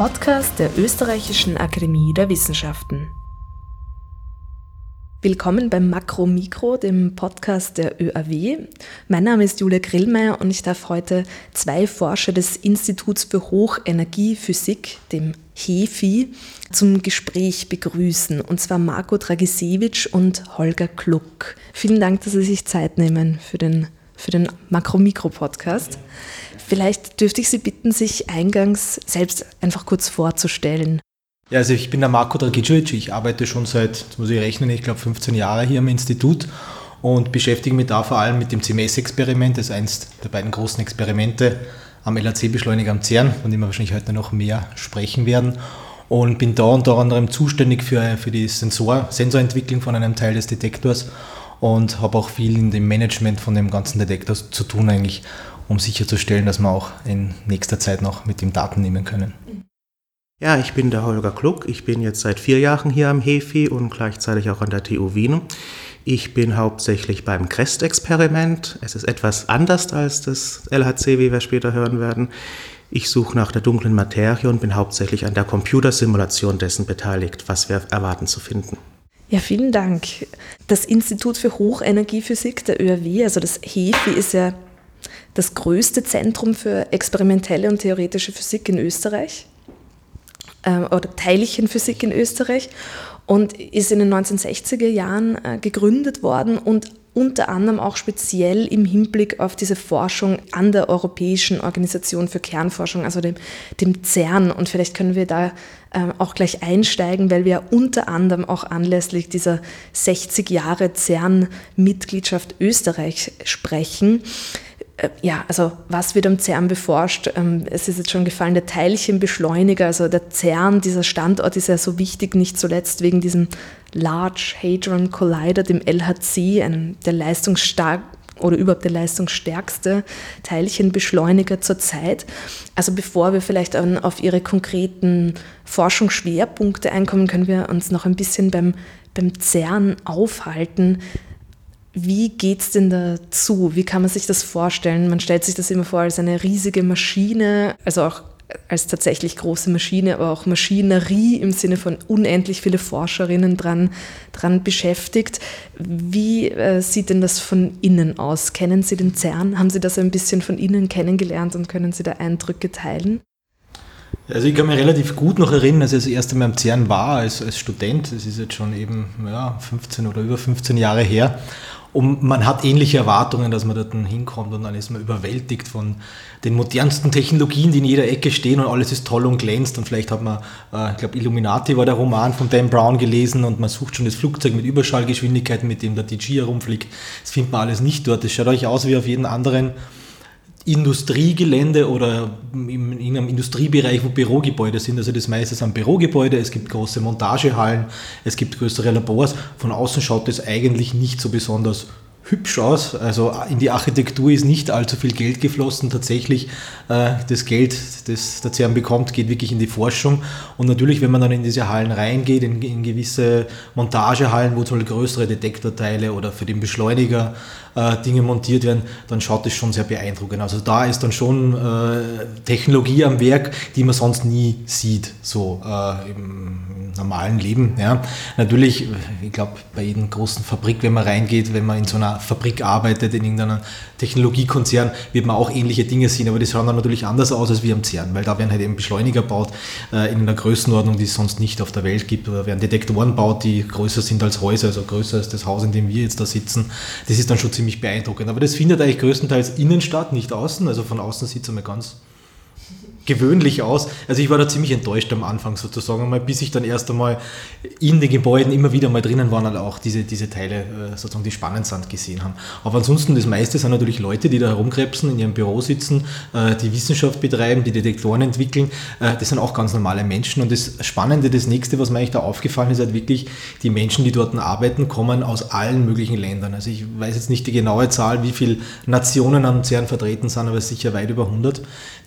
Podcast der Österreichischen Akademie der Wissenschaften. Willkommen beim Makro Mikro, dem Podcast der ÖAW. Mein Name ist Julia Grillmeier und ich darf heute zwei Forscher des Instituts für Hochenergiephysik, dem HEFI, zum Gespräch begrüßen, und zwar Marco Dragisewitsch und Holger Kluck. Vielen Dank, dass Sie sich Zeit nehmen für den, für den Makro-Mikro-Podcast. Vielleicht dürfte ich Sie bitten, sich eingangs selbst einfach kurz vorzustellen. Ja, also ich bin der Marco Dragicevic, ich arbeite schon seit, jetzt muss ich rechnen, ich glaube 15 Jahre hier am Institut und beschäftige mich da vor allem mit dem CMS-Experiment, das ist eines der beiden großen Experimente am LHC-Beschleuniger am CERN, von dem wir wahrscheinlich heute noch mehr sprechen werden. Und bin da unter anderem zuständig für, für die Sensor, Sensorentwicklung von einem Teil des Detektors und habe auch viel in dem Management von dem ganzen Detektor zu tun eigentlich, um sicherzustellen, dass wir auch in nächster Zeit noch mit dem Daten nehmen können. Ja, ich bin der Holger Kluck. Ich bin jetzt seit vier Jahren hier am HEFI und gleichzeitig auch an der TU Wien. Ich bin hauptsächlich beim CREST-Experiment. Es ist etwas anders als das LHC, wie wir später hören werden. Ich suche nach der dunklen Materie und bin hauptsächlich an der Computersimulation dessen beteiligt, was wir erwarten zu finden. Ja, vielen Dank. Das Institut für Hochenergiephysik der ÖRW, also das HEFI, ist ja das größte Zentrum für experimentelle und theoretische Physik in Österreich äh, oder Teilchenphysik in Österreich und ist in den 1960er Jahren äh, gegründet worden und unter anderem auch speziell im Hinblick auf diese Forschung an der Europäischen Organisation für Kernforschung, also dem, dem CERN. Und vielleicht können wir da äh, auch gleich einsteigen, weil wir unter anderem auch anlässlich dieser 60 Jahre CERN-Mitgliedschaft Österreich sprechen. Äh, ja, also was wird am CERN beforscht? Ähm, es ist jetzt schon gefallen, der Teilchenbeschleuniger, also der CERN, dieser Standort ist ja so wichtig, nicht zuletzt wegen diesem Large Hadron Collider, dem LHC, einem der leistungsstark oder überhaupt der leistungsstärkste Teilchenbeschleuniger zurzeit. Also bevor wir vielleicht auf Ihre konkreten Forschungsschwerpunkte einkommen, können wir uns noch ein bisschen beim, beim CERN aufhalten. Wie geht es denn dazu? Wie kann man sich das vorstellen? Man stellt sich das immer vor als eine riesige Maschine, also auch als tatsächlich große Maschine, aber auch Maschinerie im Sinne von unendlich viele Forscherinnen dran, dran beschäftigt. Wie äh, sieht denn das von innen aus? Kennen Sie den CERN? Haben Sie das ein bisschen von innen kennengelernt und können Sie da Eindrücke teilen? Also ich kann mich relativ gut noch erinnern, als ich das erste Mal am CERN war als, als Student. Das ist jetzt schon eben ja, 15 oder über 15 Jahre her. Und man hat ähnliche Erwartungen, dass man dort hinkommt und dann ist man überwältigt von den modernsten Technologien, die in jeder Ecke stehen und alles ist toll und glänzt. Und vielleicht hat man, äh, ich glaube, Illuminati war der Roman von Dan Brown gelesen und man sucht schon das Flugzeug mit Überschallgeschwindigkeiten, mit dem der DG herumfliegt. Das findet man alles nicht dort. Das schaut euch aus wie auf jeden anderen Industriegelände oder in einem Industriebereich, wo Bürogebäude sind. Also das meiste sind Bürogebäude, es gibt große Montagehallen, es gibt größere Labors. Von außen schaut es eigentlich nicht so besonders hübsch aus. Also in die Architektur ist nicht allzu viel Geld geflossen. Tatsächlich äh, das Geld, das der CERN bekommt, geht wirklich in die Forschung. Und natürlich, wenn man dann in diese Hallen reingeht, in, in gewisse Montagehallen, wo zum Beispiel größere Detektorteile oder für den Beschleuniger äh, Dinge montiert werden, dann schaut das schon sehr beeindruckend. Also da ist dann schon äh, Technologie am Werk, die man sonst nie sieht, so äh, im normalen Leben. Ja. Natürlich, ich glaube, bei jedem großen Fabrik, wenn man reingeht, wenn man in so einer Fabrik arbeitet, in irgendeinem Technologiekonzern, wird man auch ähnliche Dinge sehen, aber die schauen dann natürlich anders aus als wie am CERN, weil da werden halt eben Beschleuniger gebaut äh, in einer Größenordnung, die es sonst nicht auf der Welt gibt, oder werden Detektoren gebaut, die größer sind als Häuser, also größer als das Haus, in dem wir jetzt da sitzen. Das ist dann schon ziemlich beeindruckend. Aber das findet eigentlich größtenteils innen statt, nicht außen. Also von außen sieht es einmal ganz gewöhnlich aus. Also ich war da ziemlich enttäuscht am Anfang sozusagen, bis ich dann erst einmal in den Gebäuden immer wieder mal drinnen waren, halt auch diese, diese Teile äh, sozusagen, die spannend sind, gesehen haben. Aber ansonsten, das meiste sind natürlich Leute, die da herumkrebsen, in ihrem Büro sitzen, äh, die Wissenschaft betreiben, die Detektoren entwickeln. Äh, das sind auch ganz normale Menschen. Und das Spannende, das nächste, was mir eigentlich da aufgefallen ist, halt wirklich, die Menschen, die dort arbeiten, kommen aus allen möglichen Ländern. Also ich weiß jetzt nicht die genaue Zahl, wie viele Nationen am CERN vertreten sind, aber sicher weit über 100.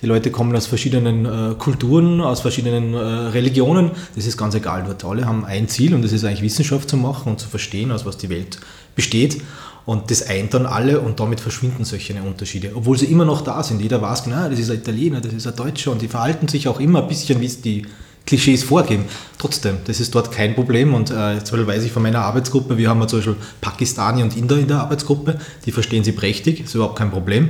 Die Leute kommen aus verschiedenen äh, Kulturen, aus verschiedenen äh, Religionen. Das ist ganz egal dort. Alle haben ein Ziel und das ist eigentlich Wissenschaft zu machen und zu verstehen, aus was die Welt besteht. Und das eint dann alle und damit verschwinden solche Unterschiede, obwohl sie immer noch da sind. Jeder weiß genau, das ist ein Italiener, das ist ein Deutscher und die verhalten sich auch immer ein bisschen, wie es die Klischees vorgeben. Trotzdem, das ist dort kein Problem und äh, weiß ich von meiner Arbeitsgruppe, wir haben zum Beispiel Pakistani und Inder in der Arbeitsgruppe, die verstehen sie prächtig, ist überhaupt kein Problem.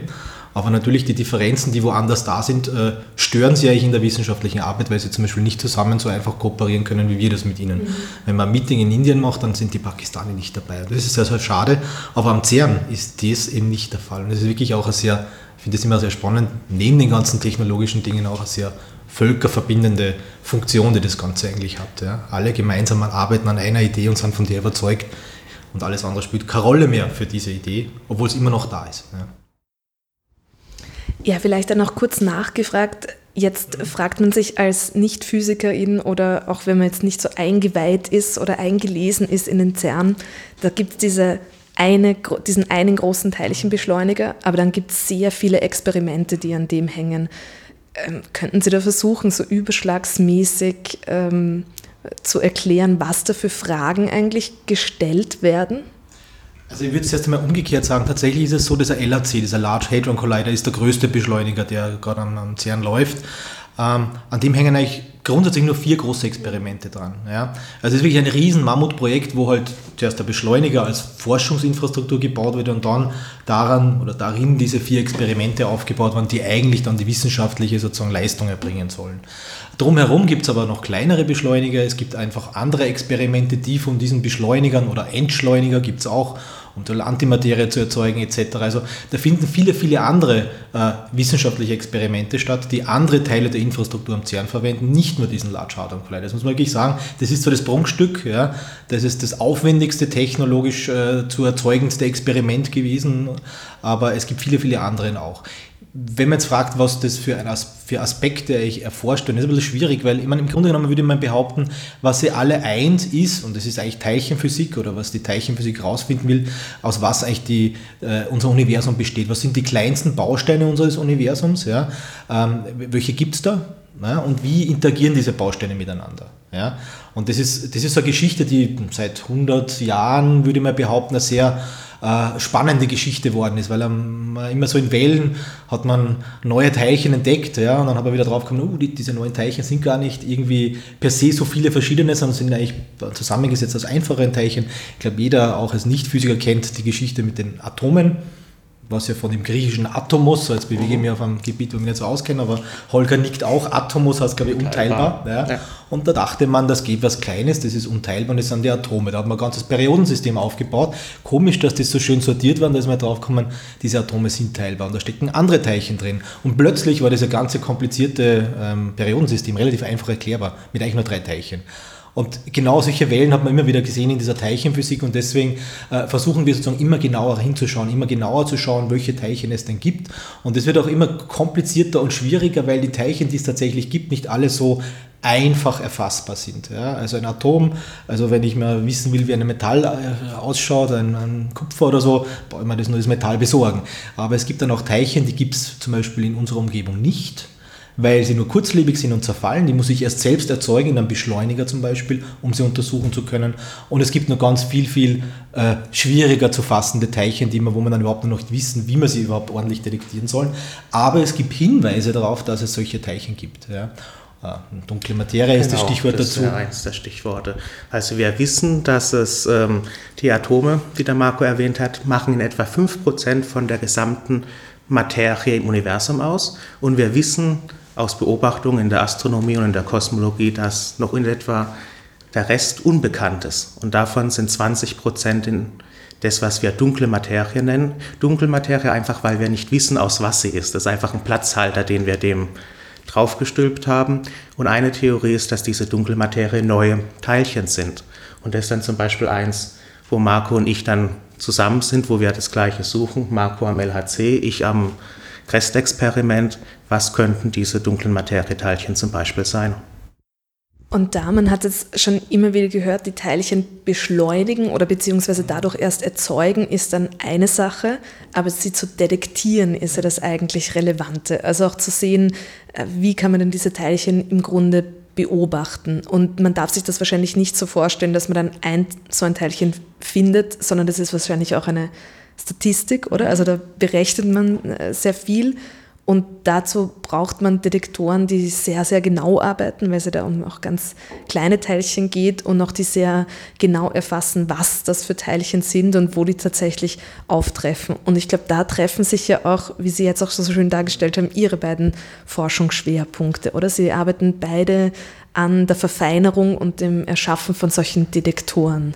Aber natürlich die Differenzen, die woanders da sind, äh, stören sie eigentlich in der wissenschaftlichen Arbeit, weil sie zum Beispiel nicht zusammen so einfach kooperieren können, wie wir das mit ihnen. Mhm. Wenn man ein Meeting in Indien macht, dann sind die Pakistani nicht dabei. Das ist sehr, sehr schade. Aber am CERN ist das eben nicht der Fall. Und das ist wirklich auch ein sehr, ich finde das immer sehr spannend, neben den ganzen technologischen Dingen auch eine sehr völkerverbindende Funktion, die das Ganze eigentlich hat. Ja. Alle gemeinsam arbeiten an einer Idee und sind von der überzeugt und alles andere spielt keine Rolle mehr für diese Idee, obwohl es immer noch da ist. Ja. Ja, vielleicht dann noch kurz nachgefragt. Jetzt fragt man sich als Nicht-Physikerin oder auch wenn man jetzt nicht so eingeweiht ist oder eingelesen ist in den CERN, da gibt es diese eine, diesen einen großen Teilchenbeschleuniger, aber dann gibt es sehr viele Experimente, die an dem hängen. Ähm, könnten Sie da versuchen, so überschlagsmäßig ähm, zu erklären, was da für Fragen eigentlich gestellt werden? Also ich würde es erst einmal umgekehrt sagen, tatsächlich ist es so, dieser LHC, dieser Large Hadron Collider, ist der größte Beschleuniger, der gerade am, am CERN läuft. Ähm, an dem hängen eigentlich grundsätzlich nur vier große Experimente dran. Ja. Also es ist wirklich ein riesen Mammutprojekt, wo halt zuerst der Beschleuniger als Forschungsinfrastruktur gebaut wird und dann daran oder darin diese vier Experimente aufgebaut werden, die eigentlich dann die wissenschaftliche sozusagen Leistung erbringen sollen. Drumherum gibt es aber noch kleinere Beschleuniger, es gibt einfach andere Experimente, die von diesen Beschleunigern oder Entschleuniger gibt es auch um Antimaterie zu erzeugen etc. Also da finden viele, viele andere äh, wissenschaftliche Experimente statt, die andere Teile der Infrastruktur am CERN verwenden, nicht nur diesen Large Hadron Collider. Das muss man wirklich sagen, das ist so das Prunkstück, ja, das ist das aufwendigste technologisch äh, zu erzeugendste Experiment gewesen, aber es gibt viele, viele andere auch wenn man jetzt fragt, was das für, ein As für Aspekte ich erforscht, dann ist es ein bisschen schwierig, weil ich meine, im Grunde genommen würde man behaupten, was sie alle eins ist, und das ist eigentlich Teilchenphysik oder was die Teilchenphysik rausfinden will, aus was eigentlich die, äh, unser Universum besteht. Was sind die kleinsten Bausteine unseres Universums? Ja? Ähm, welche gibt es da? Ja? Und wie interagieren diese Bausteine miteinander? Ja? Und das ist, das ist so eine Geschichte, die seit 100 Jahren, würde mal behaupten, eine sehr äh, spannende Geschichte worden ist, weil ähm, immer so in Wellen hat man neue Teilchen entdeckt, ja, und dann hat man wieder drauf gekommen, uh, die, diese neuen Teilchen sind gar nicht irgendwie per se so viele verschiedene, sondern sind eigentlich zusammengesetzt aus einfachen Teilchen. Ich glaube, jeder auch als Nichtphysiker kennt die Geschichte mit den Atomen was ja von dem griechischen Atomos, so jetzt bewege ich mich auf einem Gebiet, wo ich mich nicht so auskenne, aber Holger nickt auch, Atomos heißt glaube ich unteilbar. Ja. Ja. Und da dachte man, das geht was Kleines, das ist unteilbar und das sind die Atome. Da hat man ein ganzes Periodensystem aufgebaut. Komisch, dass das so schön sortiert war, da ist man drauf gekommen, diese Atome sind teilbar und da stecken andere Teilchen drin. Und plötzlich war dieses ganze komplizierte ähm, Periodensystem relativ einfach erklärbar, mit eigentlich nur drei Teilchen. Und genau solche Wellen hat man immer wieder gesehen in dieser Teilchenphysik und deswegen äh, versuchen wir sozusagen immer genauer hinzuschauen, immer genauer zu schauen, welche Teilchen es denn gibt. Und es wird auch immer komplizierter und schwieriger, weil die Teilchen, die es tatsächlich gibt, nicht alle so einfach erfassbar sind. Ja? Also ein Atom, also wenn ich mal wissen will, wie ein Metall äh, ausschaut, ein, ein Kupfer oder so, brauche ich mir das nur das Metall besorgen. Aber es gibt dann auch Teilchen, die gibt es zum Beispiel in unserer Umgebung nicht weil sie nur kurzlebig sind und zerfallen. Die muss ich erst selbst erzeugen, in einem Beschleuniger zum Beispiel, um sie untersuchen zu können. Und es gibt noch ganz viel, viel äh, schwieriger zu fassende Teilchen, die man, wo man dann überhaupt noch nicht wissen, wie man sie überhaupt ordentlich detektieren soll. Aber es gibt Hinweise darauf, dass es solche Teilchen gibt. Ja. Ah, dunkle Materie ist das genau, Stichwort das dazu. Das ist eins der Stichworte. Also wir wissen, dass es ähm, die Atome, die der Marco erwähnt hat, machen in etwa 5% von der gesamten Materie im Universum aus. Und wir wissen, aus Beobachtungen in der Astronomie und in der Kosmologie, dass noch in etwa der Rest unbekannt ist. Und davon sind 20 Prozent in das, was wir dunkle Materie nennen. Dunkle Materie einfach, weil wir nicht wissen, aus was sie ist. Das ist einfach ein Platzhalter, den wir dem draufgestülpt haben. Und eine Theorie ist, dass diese dunkle Materie neue Teilchen sind. Und das ist dann zum Beispiel eins, wo Marco und ich dann zusammen sind, wo wir das Gleiche suchen. Marco am LHC, ich am Restexperiment, was könnten diese dunklen Materieteilchen zum Beispiel sein. Und da, man hat es schon immer wieder gehört, die Teilchen beschleunigen oder beziehungsweise dadurch erst erzeugen, ist dann eine Sache, aber sie zu detektieren ist ja das eigentlich Relevante. Also auch zu sehen, äh, wie kann man denn diese Teilchen im Grunde beobachten. Und man darf sich das wahrscheinlich nicht so vorstellen, dass man dann ein, so ein Teilchen findet, sondern das ist wahrscheinlich auch eine Statistik, oder? Also da berechnet man äh, sehr viel und dazu braucht man Detektoren, die sehr, sehr genau arbeiten, weil es da um auch ganz kleine Teilchen geht und auch die sehr genau erfassen, was das für Teilchen sind und wo die tatsächlich auftreffen. Und ich glaube, da treffen sich ja auch, wie Sie jetzt auch so schön dargestellt haben, Ihre beiden Forschungsschwerpunkte, oder? Sie arbeiten beide an der Verfeinerung und dem Erschaffen von solchen Detektoren.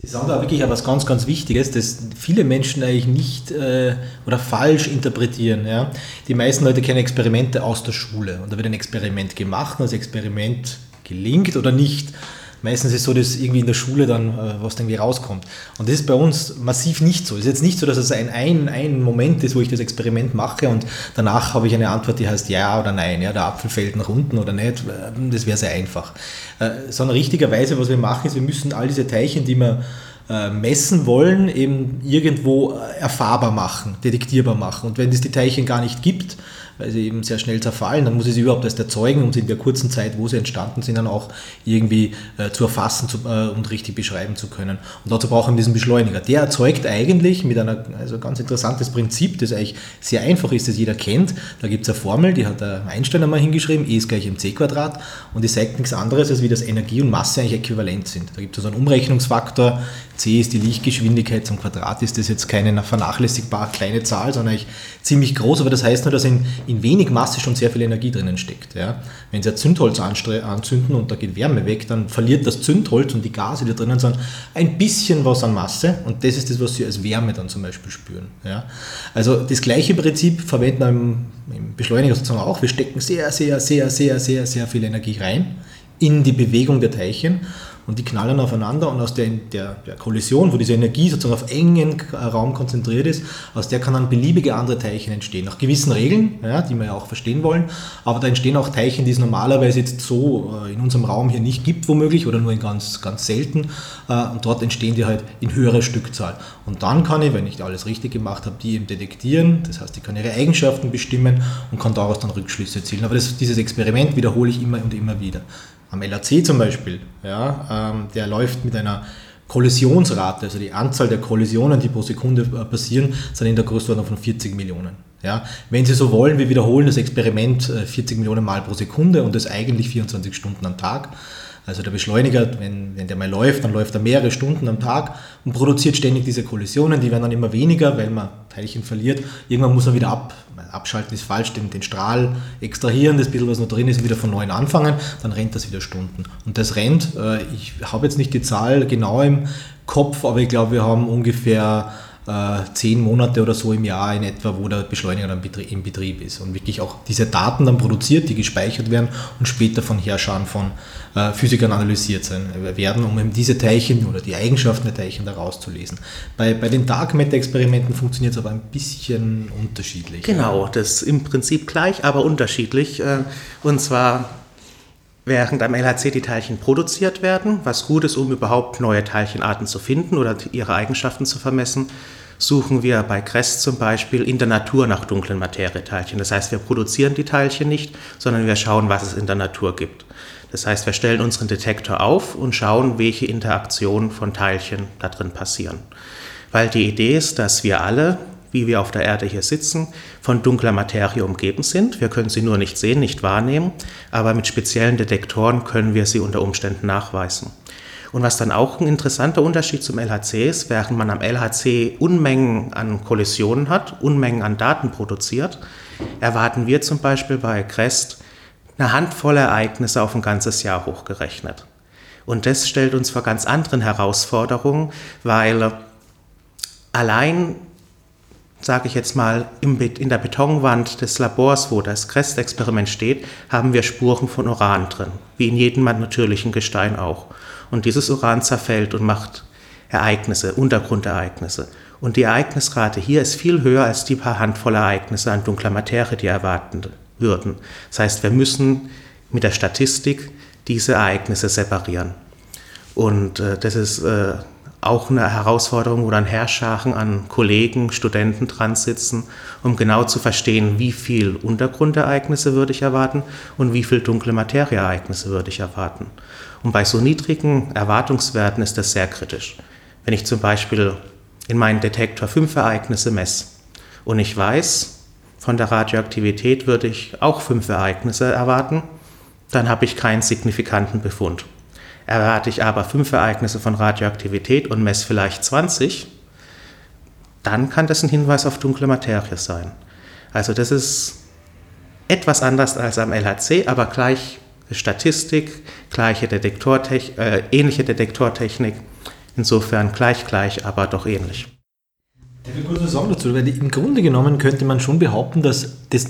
Sie sagen da wirklich etwas ganz, ganz Wichtiges, das viele Menschen eigentlich nicht äh, oder falsch interpretieren. Ja? Die meisten Leute kennen Experimente aus der Schule und da wird ein Experiment gemacht und das Experiment gelingt oder nicht. Meistens ist es so, dass irgendwie in der Schule dann äh, was irgendwie rauskommt. Und das ist bei uns massiv nicht so. Es ist jetzt nicht so, dass es ein, ein, ein Moment ist, wo ich das Experiment mache und danach habe ich eine Antwort, die heißt ja oder nein. Ja, der Apfel fällt nach unten oder nicht. Äh, das wäre sehr einfach. Äh, sondern richtigerweise, was wir machen, ist, wir müssen all diese Teilchen, die wir äh, messen wollen, eben irgendwo äh, erfahrbar machen, detektierbar machen. Und wenn es die Teilchen gar nicht gibt, weil sie eben sehr schnell zerfallen. Dann muss ich sie überhaupt erst erzeugen und in der kurzen Zeit, wo sie entstanden sind, dann auch irgendwie äh, zu erfassen zu, äh, und richtig beschreiben zu können. Und dazu brauchen wir diesen Beschleuniger. Der erzeugt eigentlich mit einer, also ganz interessantes Prinzip, das eigentlich sehr einfach ist, das jeder kennt. Da gibt es eine Formel, die hat der Einstein einmal hingeschrieben, E ist gleich mc Quadrat und die sagt nichts anderes, als wie das Energie und Masse eigentlich äquivalent sind. Da gibt es also einen Umrechnungsfaktor, c ist die Lichtgeschwindigkeit, zum Quadrat ist das jetzt keine vernachlässigbar kleine Zahl, sondern eigentlich ziemlich groß, aber das heißt nur, dass in in wenig Masse schon sehr viel Energie drinnen steckt. Ja. Wenn Sie ein Zündholz anzünden und da geht Wärme weg, dann verliert das Zündholz und die Gase, die drinnen sind, ein bisschen was an Masse und das ist das, was Sie als Wärme dann zum Beispiel spüren. Ja. Also das gleiche Prinzip verwenden wir im, im Beschleuniger sozusagen auch. Wir stecken sehr, sehr, sehr, sehr, sehr, sehr viel Energie rein in die Bewegung der Teilchen und die knallen aufeinander und aus der, der, der, Kollision, wo diese Energie sozusagen auf engen Raum konzentriert ist, aus der kann dann beliebige andere Teilchen entstehen. Nach gewissen Regeln, ja, die wir ja auch verstehen wollen, aber da entstehen auch Teilchen, die es normalerweise jetzt so äh, in unserem Raum hier nicht gibt, womöglich, oder nur in ganz, ganz selten. Äh, und dort entstehen die halt in höherer Stückzahl. Und dann kann ich, wenn ich alles richtig gemacht habe, die eben detektieren, das heißt, ich kann ihre Eigenschaften bestimmen und kann daraus dann Rückschlüsse zielen. Aber das, dieses Experiment wiederhole ich immer und immer wieder am LAC zum Beispiel, ja, ähm, der läuft mit einer Kollisionsrate, also die Anzahl der Kollisionen, die pro Sekunde äh, passieren, sind in der Größenordnung von 40 Millionen. Ja, wenn Sie so wollen, wir wiederholen das Experiment 40 äh, Millionen Mal pro Sekunde und das eigentlich 24 Stunden am Tag. Also der Beschleuniger, wenn, wenn der mal läuft, dann läuft er mehrere Stunden am Tag und produziert ständig diese Kollisionen. Die werden dann immer weniger, weil man Teilchen verliert. Irgendwann muss er wieder ab, abschalten ist falsch, den, den Strahl extrahieren, das bisschen, was noch drin ist, wieder von neuem anfangen. Dann rennt das wieder Stunden. Und das rennt, äh, ich habe jetzt nicht die Zahl genau im Kopf, aber ich glaube, wir haben ungefähr äh, zehn Monate oder so im Jahr in etwa, wo der Beschleuniger dann im Betrieb ist und wirklich auch diese Daten dann produziert, die gespeichert werden und später von Herrschern von äh, Physikern analysiert sein, äh, werden, um eben diese Teilchen oder die Eigenschaften der Teilchen da rauszulesen. Bei, bei den Dark Matter-Experimenten funktioniert es aber ein bisschen unterschiedlich. Genau, das ist im Prinzip gleich, aber unterschiedlich. Und zwar während am LHC die Teilchen produziert werden, was gut ist, um überhaupt neue Teilchenarten zu finden oder ihre Eigenschaften zu vermessen, suchen wir bei CREST zum Beispiel in der Natur nach dunklen Materieteilchen. Das heißt, wir produzieren die Teilchen nicht, sondern wir schauen, was es in der Natur gibt. Das heißt, wir stellen unseren Detektor auf und schauen, welche Interaktionen von Teilchen da drin passieren. Weil die Idee ist, dass wir alle, wie wir auf der Erde hier sitzen, von dunkler Materie umgeben sind. Wir können sie nur nicht sehen, nicht wahrnehmen, aber mit speziellen Detektoren können wir sie unter Umständen nachweisen. Und was dann auch ein interessanter Unterschied zum LHC ist, während man am LHC Unmengen an Kollisionen hat, Unmengen an Daten produziert, erwarten wir zum Beispiel bei CREST eine Handvoll Ereignisse auf ein ganzes Jahr hochgerechnet. Und das stellt uns vor ganz anderen Herausforderungen, weil allein, sage ich jetzt mal, in der Betonwand des Labors, wo das CREST-Experiment steht, haben wir Spuren von Uran drin, wie in jedem natürlichen Gestein auch. Und dieses Uran zerfällt und macht Ereignisse, Untergrundereignisse. Und die Ereignisrate hier ist viel höher als die paar Handvoll Ereignisse an dunkler Materie, die erwarten würden. Das heißt, wir müssen mit der Statistik diese Ereignisse separieren. Und äh, das ist äh, auch eine Herausforderung, wo dann Herrscharen an Kollegen, Studenten dran sitzen, um genau zu verstehen, wie viel Untergrundereignisse würde ich erwarten und wie viel dunkle Materieereignisse würde ich erwarten. Und bei so niedrigen Erwartungswerten ist das sehr kritisch. Wenn ich zum Beispiel in meinen Detektor fünf Ereignisse messe und ich weiß, von der Radioaktivität würde ich auch fünf Ereignisse erwarten, dann habe ich keinen signifikanten Befund. Erwarte ich aber fünf Ereignisse von Radioaktivität und messe vielleicht 20, dann kann das ein Hinweis auf dunkle Materie sein. Also das ist etwas anders als am LHC, aber gleich Statistik, gleiche äh, ähnliche Detektortechnik. Insofern gleich gleich, aber doch ähnlich. Ich will kurz was sagen dazu, weil im Grunde genommen könnte man schon behaupten, dass das,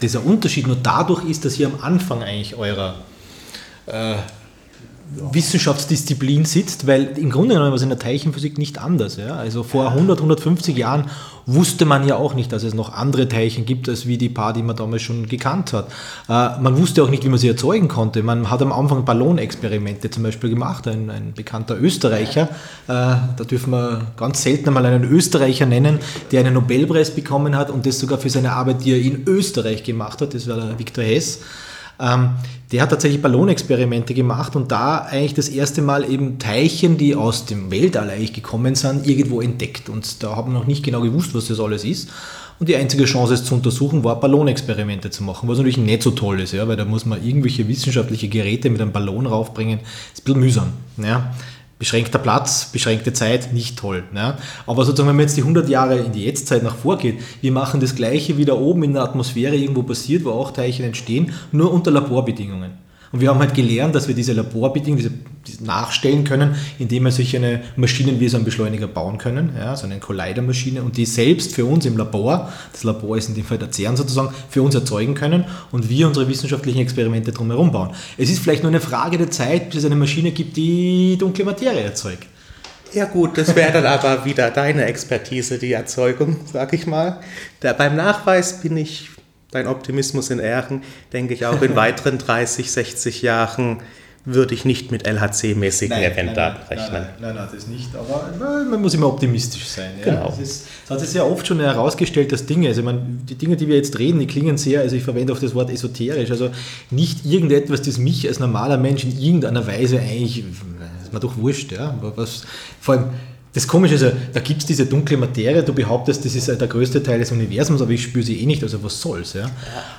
dieser Unterschied nur dadurch ist, dass ihr am Anfang eigentlich eurer äh, Wissenschaftsdisziplin sitzt, weil im Grunde genommen war es in der Teilchenphysik nicht anders. Ja? Also vor 100, 150 Jahren wusste man ja auch nicht, dass es noch andere Teilchen gibt, als wie die paar, die man damals schon gekannt hat. Äh, man wusste auch nicht, wie man sie erzeugen konnte. Man hat am Anfang Ballonexperimente zum Beispiel gemacht. Ein, ein bekannter Österreicher, äh, da dürfen wir ganz selten einmal einen Österreicher nennen, der einen Nobelpreis bekommen hat und das sogar für seine Arbeit, die er in Österreich gemacht hat, das war der Viktor Hess. Ähm, der hat tatsächlich Ballonexperimente gemacht und da eigentlich das erste Mal eben Teilchen, die aus dem Weltall eigentlich gekommen sind, irgendwo entdeckt. Und da haben wir noch nicht genau gewusst, was das alles ist. Und die einzige Chance, es zu untersuchen, war Ballonexperimente zu machen, was natürlich nicht so toll ist, ja, weil da muss man irgendwelche wissenschaftliche Geräte mit einem Ballon raufbringen. Das ist ein bisschen mühsam. Ja beschränkter Platz, beschränkte Zeit, nicht toll. Ne? Aber sozusagen, wenn man jetzt die 100 Jahre in die Jetztzeit nach vorgeht, wir machen das Gleiche wieder oben in der Atmosphäre irgendwo passiert, wo auch Teilchen entstehen, nur unter Laborbedingungen. Und wir haben halt gelernt, dass wir diese Laborbedingungen diese, diese nachstellen können, indem wir solche eine Maschinen wie so einen Beschleuniger bauen können, ja, so eine Collider-Maschine und die selbst für uns im Labor, das Labor ist in dem Fall der CERN sozusagen, für uns erzeugen können und wir unsere wissenschaftlichen Experimente drumherum bauen. Es ist vielleicht nur eine Frage der Zeit, bis es eine Maschine gibt, die dunkle Materie erzeugt. Ja gut, das wäre dann aber wieder deine Expertise, die Erzeugung, sag ich mal. Da, beim Nachweis bin ich dein Optimismus in Ehren, denke ich auch in weiteren 30, 60 Jahren würde ich nicht mit LHC-mäßigen Eventdaten rechnen. Nein, nein, nein, das nicht, aber man muss immer optimistisch sein. Ja. Genau. Es hat sich sehr oft schon herausgestellt, dass Dinge, also meine, die Dinge, die wir jetzt reden, die klingen sehr, also ich verwende auch das Wort esoterisch, also nicht irgendetwas, das mich als normaler Mensch in irgendeiner Weise eigentlich, das ist mir doch wurscht, ja, was, vor allem das Komische ist ja, da gibt es diese dunkle Materie, du behauptest, das ist der größte Teil des Universums, aber ich spüre sie eh nicht, also was soll's. Ja? ja.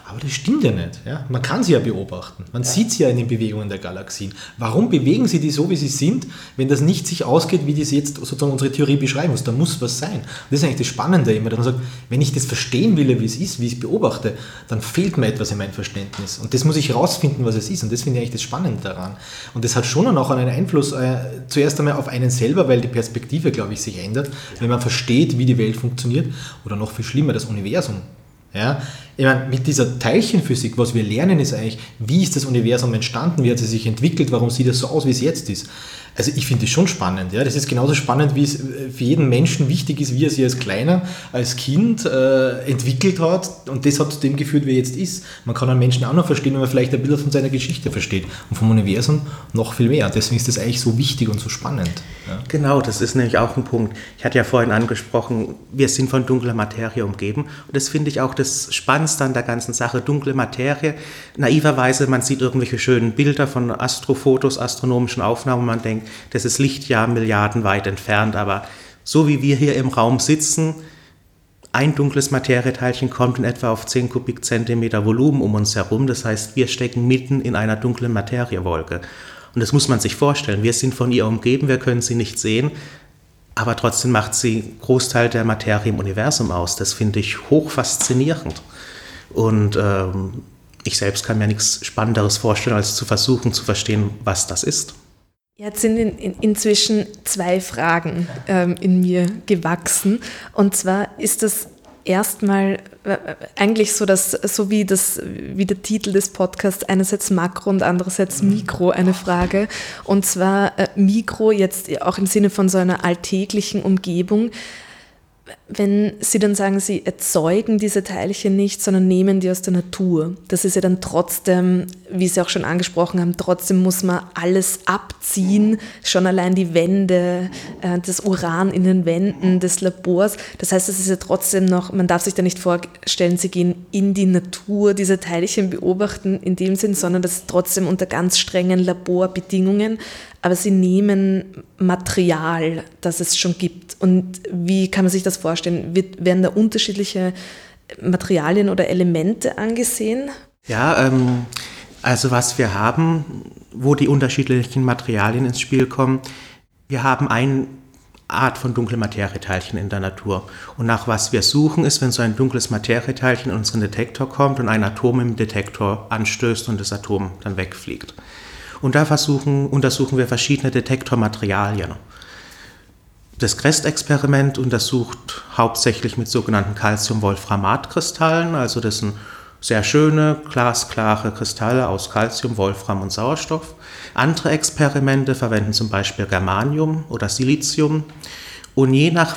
Aber das stimmt ja nicht. Ja? Man kann sie ja beobachten. Man ja. sieht sie ja in den Bewegungen der Galaxien. Warum bewegen sie die so, wie sie sind, wenn das nicht sich ausgeht, wie das jetzt sozusagen unsere Theorie beschreiben muss? Da muss was sein. Und das ist eigentlich das Spannende immer, dass man sagt, wenn ich das verstehen will, wie es ist, wie ich es beobachte, dann fehlt mir etwas in meinem Verständnis. Und das muss ich rausfinden, was es ist. Und das finde ich eigentlich das Spannende daran. Und das hat schon auch einen Einfluss äh, zuerst einmal auf einen selber, weil die Perspektive Perspektive, glaube ich, sich ändert, wenn man versteht, wie die Welt funktioniert oder noch viel schlimmer, das Universum. Ja? Ich meine, mit dieser Teilchenphysik, was wir lernen, ist eigentlich, wie ist das Universum entstanden, wie hat es sich entwickelt, warum sieht es so aus, wie es jetzt ist. Also ich finde das schon spannend. Ja? Das ist genauso spannend, wie es äh, für jeden Menschen wichtig ist, wie er sich als Kleiner, als Kind äh, entwickelt hat und das hat zu dem geführt, wie er jetzt ist. Man kann einen Menschen auch noch verstehen, wenn man vielleicht ein bisschen von seiner Geschichte versteht und vom Universum noch viel mehr. Deswegen ist das eigentlich so wichtig und so spannend. Ja? Genau, das ist nämlich auch ein Punkt. Ich hatte ja vorhin angesprochen, wir sind von dunkler Materie umgeben und das finde ich auch das Spannendste an der ganzen Sache. Dunkle Materie, naiverweise, man sieht irgendwelche schönen Bilder von Astrofotos, astronomischen Aufnahmen man denkt, das ist Lichtjahr Milliarden weit entfernt, aber so wie wir hier im Raum sitzen, ein dunkles Materieteilchen kommt in etwa auf 10 Kubikzentimeter Volumen um uns herum. Das heißt, wir stecken mitten in einer dunklen Materiewolke. Und das muss man sich vorstellen. Wir sind von ihr umgeben, wir können sie nicht sehen, aber trotzdem macht sie Großteil der Materie im Universum aus. Das finde ich hoch faszinierend. Und ähm, ich selbst kann mir nichts Spannenderes vorstellen, als zu versuchen zu verstehen, was das ist. Jetzt sind in, in, inzwischen zwei Fragen ähm, in mir gewachsen. Und zwar ist das erstmal äh, eigentlich so, dass so wie, das, wie der Titel des Podcasts einerseits Makro und andererseits Mikro eine Frage. Und zwar äh, Mikro jetzt auch im Sinne von so einer alltäglichen Umgebung. Wenn Sie dann sagen, Sie erzeugen diese Teilchen nicht, sondern nehmen die aus der Natur, das ist ja dann trotzdem, wie Sie auch schon angesprochen haben, trotzdem muss man alles abziehen, schon allein die Wände, äh, das Uran in den Wänden des Labors. Das heißt, es ist ja trotzdem noch, man darf sich da nicht vorstellen, Sie gehen in die Natur diese Teilchen beobachten in dem Sinn, sondern das ist trotzdem unter ganz strengen Laborbedingungen aber sie nehmen Material, das es schon gibt. Und wie kann man sich das vorstellen? Wird, werden da unterschiedliche Materialien oder Elemente angesehen? Ja, ähm, also was wir haben, wo die unterschiedlichen Materialien ins Spiel kommen, wir haben eine Art von dunklen Materieteilchen in der Natur. Und nach was wir suchen, ist, wenn so ein dunkles Materieteilchen in unseren Detektor kommt und ein Atom im Detektor anstößt und das Atom dann wegfliegt. Und da versuchen, untersuchen wir verschiedene Detektormaterialien. Das Crest-Experiment untersucht hauptsächlich mit sogenannten Calcium-Wolframat-Kristallen, also das sind sehr schöne, glasklare Kristalle aus Calcium, Wolfram und Sauerstoff. Andere Experimente verwenden zum Beispiel Germanium oder Silizium. Und je nach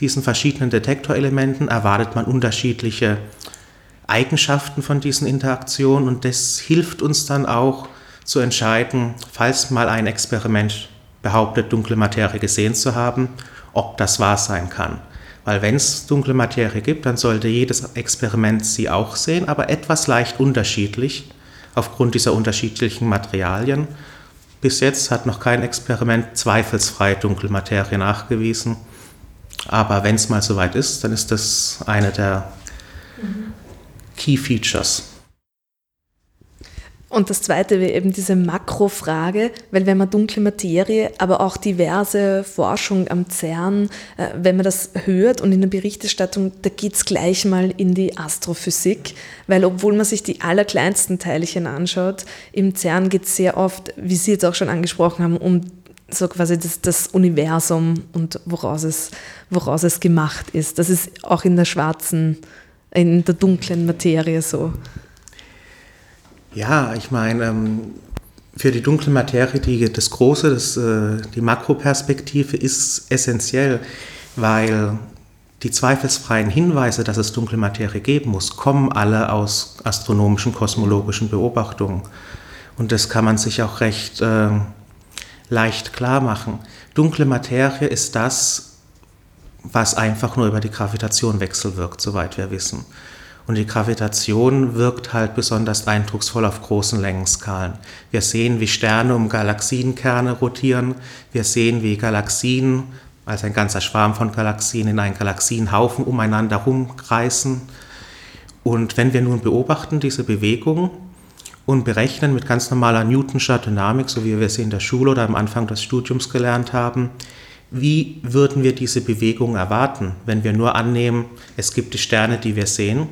diesen verschiedenen Detektorelementen erwartet man unterschiedliche Eigenschaften von diesen Interaktionen und das hilft uns dann auch, zu entscheiden, falls mal ein Experiment behauptet, dunkle Materie gesehen zu haben, ob das wahr sein kann. Weil wenn es dunkle Materie gibt, dann sollte jedes Experiment sie auch sehen, aber etwas leicht unterschiedlich aufgrund dieser unterschiedlichen Materialien. Bis jetzt hat noch kein Experiment zweifelsfrei dunkle Materie nachgewiesen. Aber wenn es mal soweit ist, dann ist das eine der mhm. Key Features. Und das zweite wäre eben diese Makrofrage, weil wenn man dunkle Materie, aber auch diverse Forschung am CERN, äh, wenn man das hört und in der Berichterstattung, da geht es gleich mal in die Astrophysik, weil obwohl man sich die allerkleinsten Teilchen anschaut, im CERN geht es sehr oft, wie Sie jetzt auch schon angesprochen haben, um so quasi das, das Universum und woraus es, woraus es gemacht ist. Das ist auch in der schwarzen, in der dunklen Materie so. Ja, ich meine, ähm, für die dunkle Materie, die, das Große, das, äh, die Makroperspektive ist essentiell, weil die zweifelsfreien Hinweise, dass es dunkle Materie geben muss, kommen alle aus astronomischen, kosmologischen Beobachtungen. Und das kann man sich auch recht äh, leicht klar machen. Dunkle Materie ist das, was einfach nur über die Gravitation wechselwirkt, soweit wir wissen. Und die Gravitation wirkt halt besonders eindrucksvoll auf großen Längenskalen. Wir sehen, wie Sterne um Galaxienkerne rotieren. Wir sehen, wie Galaxien, also ein ganzer Schwarm von Galaxien, in einen Galaxienhaufen umeinander rumkreisen. Und wenn wir nun beobachten diese Bewegung und berechnen mit ganz normaler Newtonscher Dynamik, so wie wir sie in der Schule oder am Anfang des Studiums gelernt haben, wie würden wir diese Bewegung erwarten, wenn wir nur annehmen, es gibt die Sterne, die wir sehen?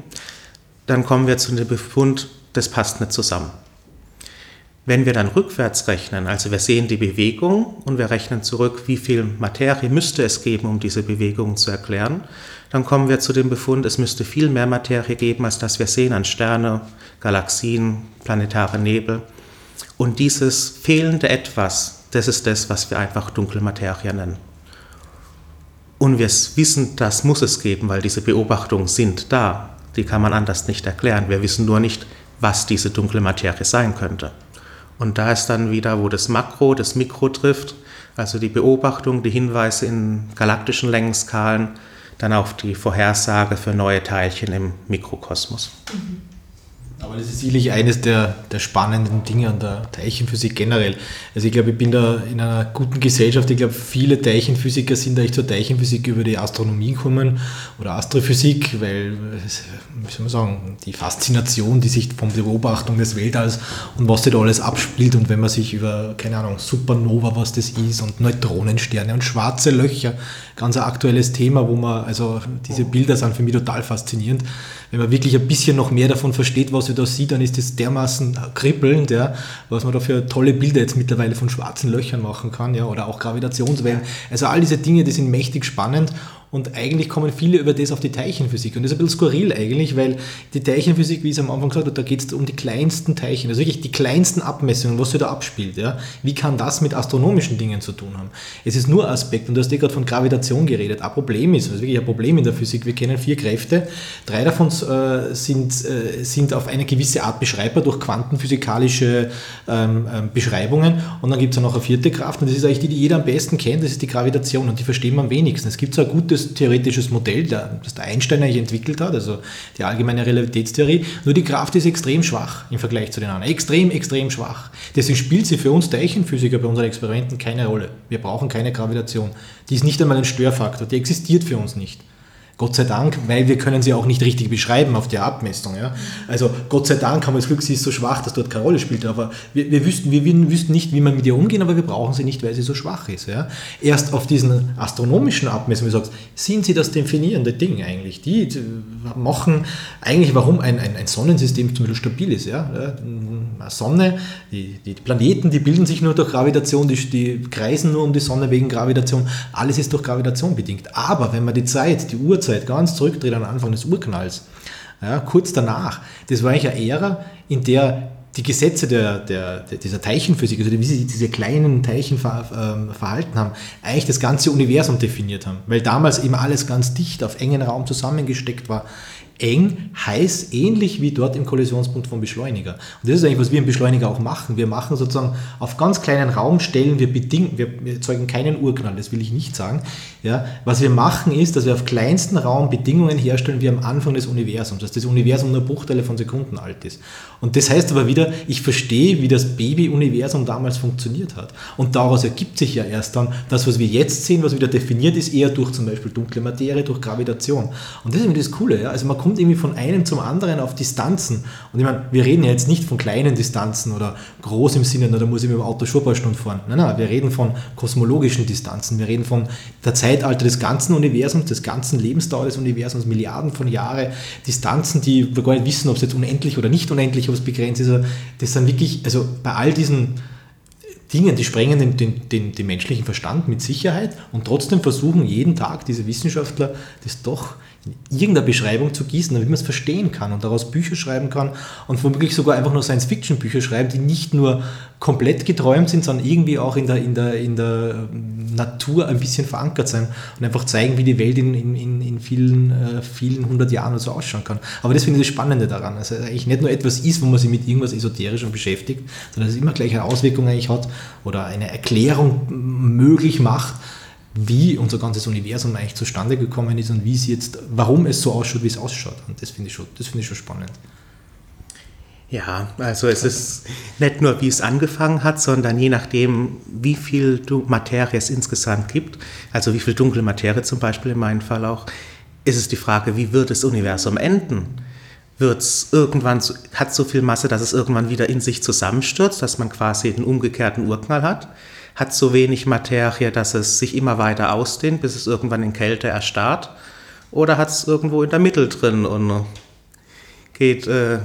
Dann kommen wir zu dem Befund, das passt nicht zusammen. Wenn wir dann rückwärts rechnen, also wir sehen die Bewegung und wir rechnen zurück, wie viel Materie müsste es geben, um diese Bewegung zu erklären, dann kommen wir zu dem Befund, es müsste viel mehr Materie geben, als das wir sehen an Sterne, Galaxien, planetare Nebel. Und dieses fehlende Etwas, das ist das, was wir einfach dunkle Materie nennen. Und wir wissen, das muss es geben, weil diese Beobachtungen sind da. Die kann man anders nicht erklären. Wir wissen nur nicht, was diese dunkle Materie sein könnte. Und da ist dann wieder, wo das Makro das Mikro trifft, also die Beobachtung, die Hinweise in galaktischen Längenskalen, dann auf die Vorhersage für neue Teilchen im Mikrokosmos. Mhm. Aber das ist sicherlich eines der, der spannenden Dinge an der Teilchenphysik generell. Also ich glaube, ich bin da in einer guten Gesellschaft. Ich glaube, viele Teilchenphysiker sind eigentlich zur Teilchenphysik über die Astronomie gekommen oder Astrophysik, weil, wie soll man sagen, die Faszination, die sich von Beobachtung des Weltalls und was sich da alles abspielt und wenn man sich über, keine Ahnung, Supernova, was das ist und Neutronensterne und schwarze Löcher, ganz ein aktuelles Thema, wo man, also diese Bilder sind für mich total faszinierend wenn man wirklich ein bisschen noch mehr davon versteht, was wir da sieht, dann ist das dermaßen kribbelnd, ja, was man da für tolle Bilder jetzt mittlerweile von schwarzen Löchern machen kann, ja, oder auch Gravitationswellen. Also all diese Dinge, die sind mächtig spannend und eigentlich kommen viele über das auf die Teilchenphysik. Und das ist ein bisschen skurril eigentlich, weil die Teilchenphysik, wie ich es am Anfang gesagt habe, da geht es um die kleinsten Teilchen, also wirklich die kleinsten Abmessungen, was sich da abspielt. Ja? Wie kann das mit astronomischen Dingen zu tun haben? Es ist nur Aspekt, und du hast ja gerade von Gravitation geredet. Ein Problem ist, also wirklich ein Problem in der Physik, wir kennen vier Kräfte, drei davon äh, sind, äh, sind auf eine gewisse Art beschreibbar durch quantenphysikalische ähm, äh, Beschreibungen und dann gibt es ja noch eine vierte Kraft und das ist eigentlich die, die jeder am besten kennt, das ist die Gravitation und die verstehen wir am wenigsten. Es gibt so ein gutes theoretisches Modell, das der Einstein eigentlich entwickelt hat, also die allgemeine Relativitätstheorie, nur die Kraft ist extrem schwach im Vergleich zu den anderen. Extrem, extrem schwach. Deswegen spielt sie für uns Teilchenphysiker bei unseren Experimenten keine Rolle. Wir brauchen keine Gravitation. Die ist nicht einmal ein Störfaktor, die existiert für uns nicht. Gott sei Dank, weil wir können sie auch nicht richtig beschreiben auf der Abmessung. Ja? Also Gott sei Dank haben wir das Glück, sie ist so schwach, dass dort keine Rolle spielt. Aber wir, wir, wüssten, wir, wir wüssten nicht, wie man mit ihr umgehen, aber wir brauchen sie nicht, weil sie so schwach ist. Ja? Erst auf diesen astronomischen Abmessungen, wie du sagst, sind sie das definierende Ding eigentlich. Die machen eigentlich, warum ein, ein, ein Sonnensystem zum Beispiel stabil ist. Ja? Eine Sonne, die, die Planeten, die bilden sich nur durch Gravitation, die, die kreisen nur um die Sonne wegen Gravitation. Alles ist durch Gravitation bedingt. Aber wenn man die Zeit, die Uhrzeit, Uhrzeit ganz zurückdreht an Anfang des Urknalls, ja, kurz danach, das war eigentlich eine Ära, in der die Gesetze der, der, dieser Teilchenphysik, also wie sich diese kleinen Teilchen ver, ähm, verhalten haben, eigentlich das ganze Universum definiert haben. Weil damals eben alles ganz dicht auf engen Raum zusammengesteckt war eng, heiß, ähnlich wie dort im Kollisionspunkt vom Beschleuniger. Und das ist eigentlich, was wir im Beschleuniger auch machen. Wir machen sozusagen auf ganz kleinen Raumstellen, wir bedingen, wir, erzeugen keinen Urknall, das will ich nicht sagen. Ja, was wir machen ist, dass wir auf kleinsten Raum Bedingungen herstellen wie am Anfang des Universums, dass das Universum nur Bruchteile von Sekunden alt ist. Und das heißt aber wieder, ich verstehe, wie das Baby-Universum damals funktioniert hat. Und daraus ergibt sich ja erst dann, das, was wir jetzt sehen, was wieder definiert ist, eher durch zum Beispiel dunkle Materie, durch Gravitation. Und das ist immer das Coole. Ja? Also man kommt irgendwie von einem zum anderen auf Distanzen. Und ich meine, wir reden ja jetzt nicht von kleinen Distanzen oder groß im Sinne, da muss ich mit dem Auto schon ein paar Stunden fahren. Nein, nein, wir reden von kosmologischen Distanzen. Wir reden von der Zeitalter des ganzen Universums, des ganzen Lebensdauer des Universums, Milliarden von Jahren, Distanzen, die wir gar nicht wissen, ob es jetzt unendlich oder nicht unendlich, ob es begrenzt ist. Das sind wirklich, also bei all diesen Dingen, die sprengen den, den, den, den menschlichen Verstand mit Sicherheit und trotzdem versuchen jeden Tag diese Wissenschaftler das doch irgendeiner Beschreibung zu gießen, damit man es verstehen kann und daraus Bücher schreiben kann und womöglich sogar einfach nur Science-Fiction-Bücher schreiben, die nicht nur komplett geträumt sind, sondern irgendwie auch in der, in der, in der Natur ein bisschen verankert sein und einfach zeigen, wie die Welt in, in, in vielen, äh, vielen hundert Jahren oder so ausschauen kann. Aber das finde ich das Spannende daran, dass es eigentlich nicht nur etwas ist, wo man sich mit irgendwas Esoterischem beschäftigt, sondern dass es immer gleich eine Auswirkung eigentlich hat oder eine Erklärung möglich macht, wie unser ganzes Universum eigentlich zustande gekommen ist und wie es jetzt, warum es so ausschaut, wie es ausschaut. Und das finde ich, schon, find ich schon spannend. Ja, also es ist nicht nur, wie es angefangen hat, sondern je nachdem, wie viel Materie es insgesamt gibt, also wie viel dunkle Materie zum Beispiel in meinem Fall auch, ist es die Frage, wie wird das Universum enden? Wird es irgendwann, hat so viel Masse, dass es irgendwann wieder in sich zusammenstürzt, dass man quasi den umgekehrten Urknall hat? Hat so wenig Materie, dass es sich immer weiter ausdehnt, bis es irgendwann in Kälte erstarrt? Oder hat es irgendwo in der Mitte drin und geht äh,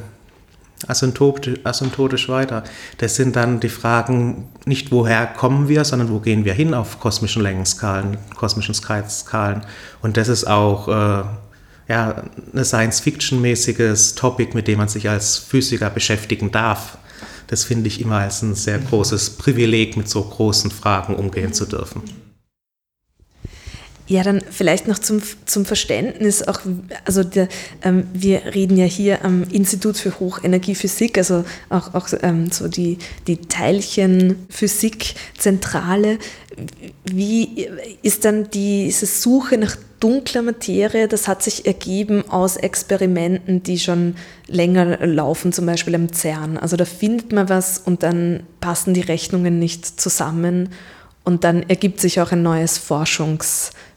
asymptotisch weiter? Das sind dann die Fragen, nicht woher kommen wir, sondern wo gehen wir hin auf kosmischen Längenskalen, kosmischen Skalen. Und das ist auch äh, ja, ein Science-Fiction-mäßiges Topic, mit dem man sich als Physiker beschäftigen darf. Das finde ich immer als ein sehr großes Privileg, mit so großen Fragen umgehen zu dürfen. Ja, dann vielleicht noch zum, zum Verständnis, auch, also der, ähm, wir reden ja hier am Institut für Hochenergiephysik, also auch, auch ähm, so die, die Teilchenphysik-Zentrale. Wie ist dann diese Suche nach dunkler Materie, das hat sich ergeben aus Experimenten, die schon länger laufen, zum Beispiel am CERN. Also da findet man was und dann passen die Rechnungen nicht zusammen und dann ergibt sich auch ein neues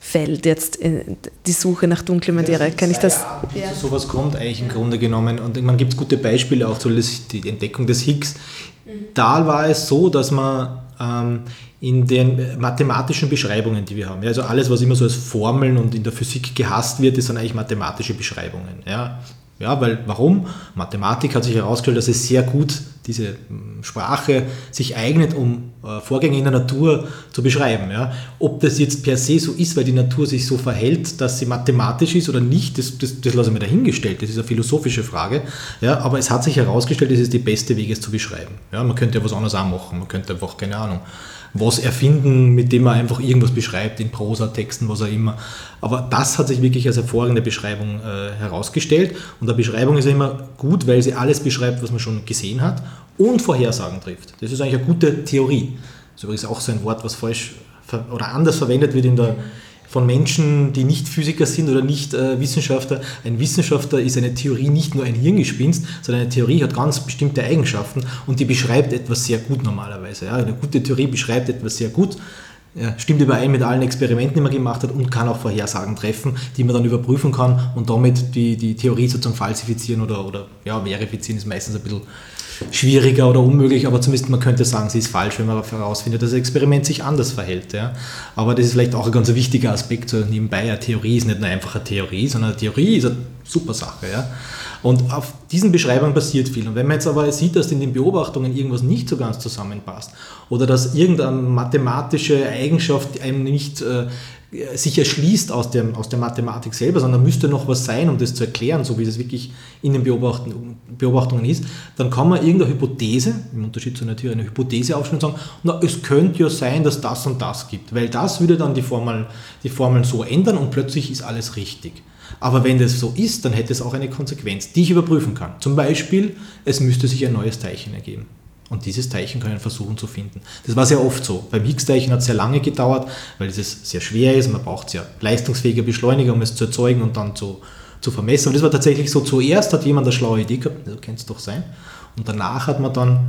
Forschungsfeld, jetzt die Suche nach dunkler Materie. Kann ich das? Ja. So was kommt eigentlich im Grunde genommen und man gibt gute Beispiele auch, so die Entdeckung des Higgs. Mhm. Da war es so, dass man ähm, in den mathematischen Beschreibungen, die wir haben. Ja, also alles, was immer so als Formeln und in der Physik gehasst wird, das sind eigentlich mathematische Beschreibungen. Ja, ja weil warum? Mathematik hat sich herausgestellt, dass es sehr gut diese hm, Sprache sich eignet, um äh, Vorgänge in der Natur zu beschreiben. Ja. Ob das jetzt per se so ist, weil die Natur sich so verhält, dass sie mathematisch ist oder nicht, das, das, das lasse ich mir dahingestellt. Das ist eine philosophische Frage. Ja. Aber es hat sich herausgestellt, es ist der beste Weg, es zu beschreiben. Ja. Man könnte ja was anderes auch machen. Man könnte einfach, keine Ahnung, was erfinden, mit dem man einfach irgendwas beschreibt, in Prosa, Texten, was auch immer. Aber das hat sich wirklich als hervorragende Beschreibung äh, herausgestellt. Und eine Beschreibung ist ja immer gut, weil sie alles beschreibt, was man schon gesehen hat und Vorhersagen trifft. Das ist eigentlich eine gute Theorie. Das ist übrigens auch so ein Wort, was falsch oder anders verwendet wird in der, von Menschen, die nicht Physiker sind oder nicht äh, Wissenschaftler. Ein Wissenschaftler ist eine Theorie nicht nur ein Hirngespinst, sondern eine Theorie hat ganz bestimmte Eigenschaften und die beschreibt etwas sehr gut normalerweise. Ja. Eine gute Theorie beschreibt etwas sehr gut, ja, stimmt überein mit allen Experimenten, die man gemacht hat und kann auch Vorhersagen treffen, die man dann überprüfen kann und damit die, die Theorie sozusagen falsifizieren oder, oder ja, verifizieren ist meistens ein bisschen schwieriger oder unmöglich, aber zumindest man könnte sagen, sie ist falsch, wenn man herausfindet, dass das Experiment sich anders verhält. Ja. Aber das ist vielleicht auch ein ganz wichtiger Aspekt so nebenbei. Eine Theorie ist nicht nur einfach eine Theorie, sondern eine Theorie ist eine super Sache. Ja. Und auf diesen Beschreibungen passiert viel. Und wenn man jetzt aber sieht, dass in den Beobachtungen irgendwas nicht so ganz zusammenpasst oder dass irgendeine mathematische Eigenschaft einem nicht äh, sich erschließt aus, dem, aus der Mathematik selber, sondern müsste noch was sein, um das zu erklären, so wie es wirklich in den Beobachten, Beobachtungen ist, dann kann man irgendeine Hypothese, im Unterschied zu einer Theorie, eine Hypothese aufstellen und sagen, na, es könnte ja sein, dass das und das gibt, weil das würde dann die, Formel, die Formeln so ändern und plötzlich ist alles richtig. Aber wenn das so ist, dann hätte es auch eine Konsequenz, die ich überprüfen kann. Zum Beispiel, es müsste sich ein neues Teilchen ergeben. Und dieses Teilchen können versuchen zu finden. Das war sehr oft so. Beim Higgs-Teilchen hat es sehr lange gedauert, weil es sehr schwer ist. Man braucht sehr leistungsfähige Beschleuniger, um es zu erzeugen und dann zu, zu vermessen. Und das war tatsächlich so. Zuerst hat jemand eine schlaue Idee gehabt, so könnte es doch sein. Und danach hat man dann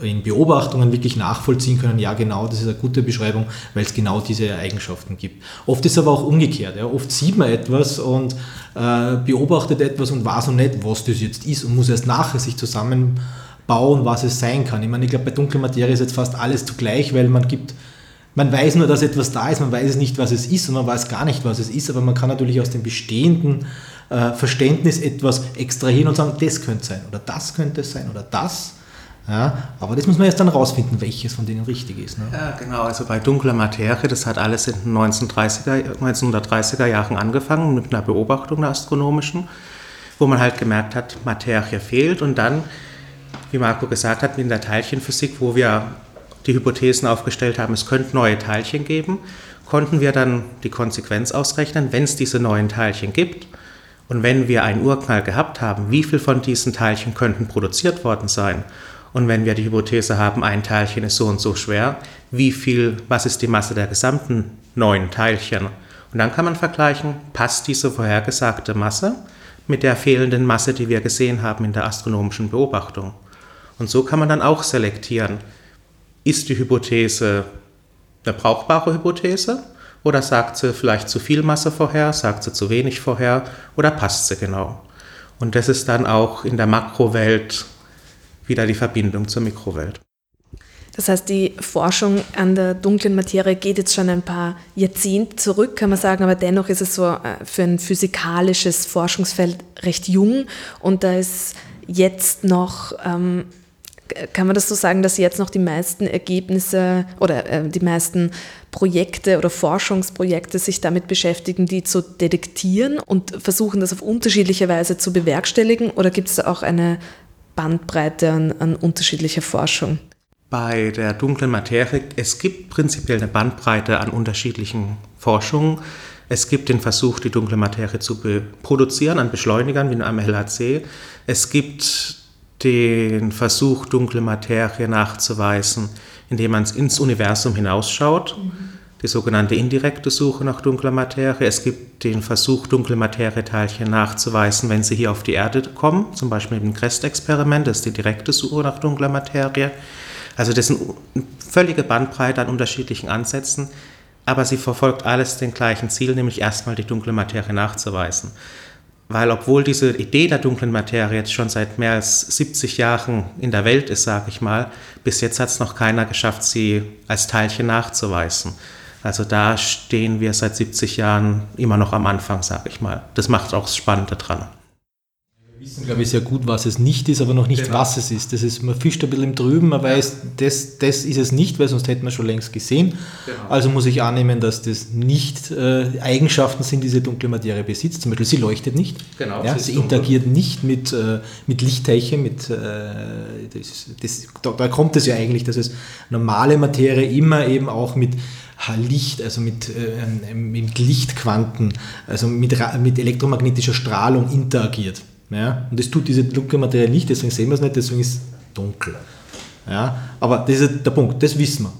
in Beobachtungen wirklich nachvollziehen können, ja genau, das ist eine gute Beschreibung, weil es genau diese Eigenschaften gibt. Oft ist es aber auch umgekehrt. Ja. Oft sieht man etwas und äh, beobachtet etwas und weiß noch nicht, was das jetzt ist und muss erst nachher sich zusammen bauen, was es sein kann. Ich meine, ich glaube, bei dunkler Materie ist jetzt fast alles zugleich, weil man gibt, man weiß nur, dass etwas da ist, man weiß nicht, was es ist und man weiß gar nicht, was es ist, aber man kann natürlich aus dem bestehenden äh, Verständnis etwas extrahieren und sagen, das könnte sein oder das könnte sein oder das. Ja, aber das muss man erst dann rausfinden, welches von denen richtig ist. Ne? Ja, genau. Also bei dunkler Materie, das hat alles in den 1930er, 1930er Jahren angefangen mit einer Beobachtung der astronomischen, wo man halt gemerkt hat, Materie fehlt und dann wie Marco gesagt hat, in der Teilchenphysik, wo wir die Hypothesen aufgestellt haben, es könnte neue Teilchen geben, konnten wir dann die Konsequenz ausrechnen, wenn es diese neuen Teilchen gibt und wenn wir einen Urknall gehabt haben, wie viel von diesen Teilchen könnten produziert worden sein? Und wenn wir die Hypothese haben, ein Teilchen ist so und so schwer, wie viel, was ist die Masse der gesamten neuen Teilchen? Und dann kann man vergleichen, passt diese vorhergesagte Masse mit der fehlenden Masse, die wir gesehen haben in der astronomischen Beobachtung? Und so kann man dann auch selektieren, ist die Hypothese eine brauchbare Hypothese oder sagt sie vielleicht zu viel Masse vorher, sagt sie zu wenig vorher oder passt sie genau. Und das ist dann auch in der Makrowelt wieder die Verbindung zur Mikrowelt. Das heißt, die Forschung an der dunklen Materie geht jetzt schon ein paar Jahrzehnte zurück, kann man sagen, aber dennoch ist es so äh, für ein physikalisches Forschungsfeld recht jung und da ist jetzt noch ähm, kann man das so sagen, dass jetzt noch die meisten Ergebnisse oder äh, die meisten Projekte oder Forschungsprojekte sich damit beschäftigen, die zu detektieren und versuchen, das auf unterschiedliche Weise zu bewerkstelligen? Oder gibt es da auch eine Bandbreite an, an unterschiedlicher Forschung? Bei der dunklen Materie, es gibt prinzipiell eine Bandbreite an unterschiedlichen Forschungen. Es gibt den Versuch, die dunkle Materie zu produzieren an Beschleunigern wie einem LHC. Es gibt den Versuch, dunkle Materie nachzuweisen, indem man ins Universum hinausschaut, die sogenannte indirekte Suche nach dunkler Materie. Es gibt den Versuch, dunkle Materieteilchen nachzuweisen, wenn sie hier auf die Erde kommen, zum Beispiel mit dem CREST-Experiment, das ist die direkte Suche nach dunkler Materie. Also das sind eine völlige Bandbreite an unterschiedlichen Ansätzen, aber sie verfolgt alles den gleichen Ziel, nämlich erstmal die dunkle Materie nachzuweisen. Weil obwohl diese Idee der dunklen Materie jetzt schon seit mehr als 70 Jahren in der Welt ist, sage ich mal, bis jetzt hat es noch keiner geschafft, sie als Teilchen nachzuweisen. Also da stehen wir seit 70 Jahren immer noch am Anfang, sage ich mal. Das macht auch das Spannende dran. Wissen, glaube ich, sehr gut, was es nicht ist, aber noch nicht, genau. was es ist. Das ist. Man fischt ein bisschen im Trüben, man weiß, das, das ist es nicht, weil sonst hätten wir schon längst gesehen. Genau. Also muss ich annehmen, dass das nicht äh, Eigenschaften sind, die diese dunkle Materie besitzt. Zum Beispiel, sie leuchtet nicht. Genau, ja, sie interagiert nicht mit, äh, mit Lichtteilchen. Mit, äh, das, das, da, da kommt es ja eigentlich, dass es normale Materie immer eben auch mit Licht, also mit, äh, mit Lichtquanten, also mit, mit elektromagnetischer Strahlung interagiert. Ja? Und das tut diese dunkle Materie nicht, deswegen sehen wir es nicht, deswegen ist es dunkel. Ja? Aber das ist der Punkt, das wissen wir.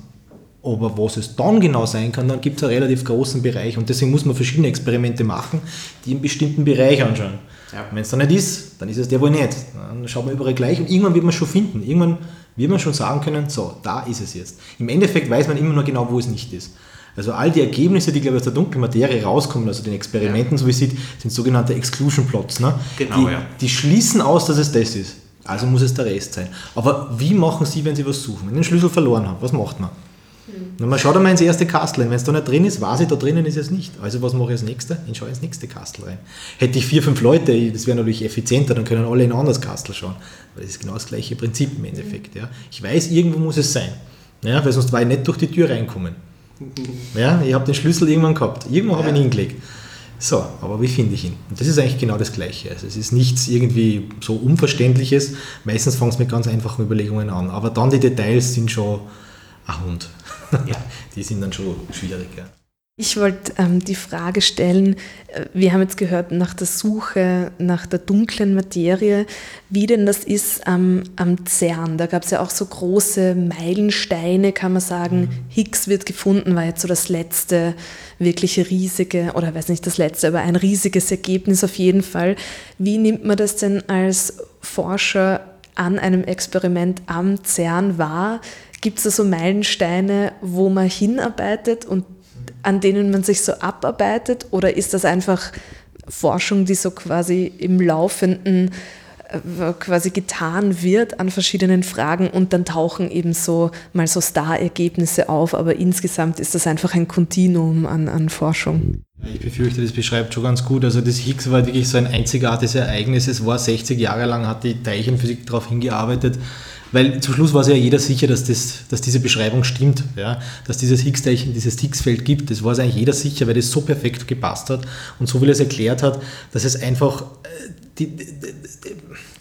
Aber was es dann genau sein kann, dann gibt es einen relativ großen Bereich und deswegen muss man verschiedene Experimente machen, die einen bestimmten Bereich anschauen. Ja. Wenn es dann nicht ist, dann ist es der wohl nicht. Dann schaut man überall gleich und irgendwann wird man es schon finden. Irgendwann wird man schon sagen können, so, da ist es jetzt. Im Endeffekt weiß man immer nur genau, wo es nicht ist. Also all die Ergebnisse, die glaube ich aus der dunklen Materie rauskommen, also den Experimenten, ja. so wie es sieht, sind sogenannte Exclusion Plots. Ne? Genau, die, ja. die schließen aus, dass es das ist. Also muss es der Rest sein. Aber wie machen Sie, wenn Sie was suchen? Wenn Sie den Schlüssel verloren haben, was macht man? Mhm. Man schaut einmal ins erste Kastel Wenn es da nicht drin ist, weiß ich, da drinnen ist es nicht. Also was mache ich als nächster? Ich schaue ins nächste Kastel rein. Hätte ich vier, fünf Leute, das wäre natürlich effizienter, dann können alle in ein anderes Kastel schauen. Weil das ist genau das gleiche Prinzip im Endeffekt. Ja. Ich weiß, irgendwo muss es sein. Ja, weil sonst war ich nicht durch die Tür reinkommen. Ja, ich habe den Schlüssel irgendwann gehabt. Irgendwo habe ich ihn hingelegt. So, aber wie finde ich ihn? Und das ist eigentlich genau das Gleiche. Also es ist nichts irgendwie so Unverständliches. Meistens fängt es mit ganz einfachen Überlegungen an. Aber dann die Details sind schon ein Hund. Ja. die sind dann schon schwieriger. Ich wollte ähm, die Frage stellen, äh, wir haben jetzt gehört nach der Suche nach der dunklen Materie, wie denn das ist am, am CERN. Da gab es ja auch so große Meilensteine, kann man sagen. Mhm. Higgs wird gefunden, war jetzt so das letzte wirkliche riesige, oder weiß nicht das letzte, aber ein riesiges Ergebnis auf jeden Fall. Wie nimmt man das denn als Forscher an einem Experiment am CERN wahr? Gibt es da so Meilensteine, wo man hinarbeitet und an denen man sich so abarbeitet? Oder ist das einfach Forschung, die so quasi im Laufenden äh, quasi getan wird an verschiedenen Fragen und dann tauchen eben so mal so Star-Ergebnisse auf, aber insgesamt ist das einfach ein Kontinuum an, an Forschung. Ich befürchte, das beschreibt schon ganz gut. Also das Higgs war wirklich so ein einzigartiges Ereignis. Es war 60 Jahre lang, hat die Teilchenphysik darauf hingearbeitet, weil zum Schluss war sich ja jeder sicher, dass, das, dass diese Beschreibung stimmt, ja? dass dieses Higgs-Teilchen, dieses Higgs-Feld gibt. Das war sich eigentlich jeder sicher, weil das so perfekt gepasst hat und so er es erklärt hat, dass es einfach, äh, die, die, die,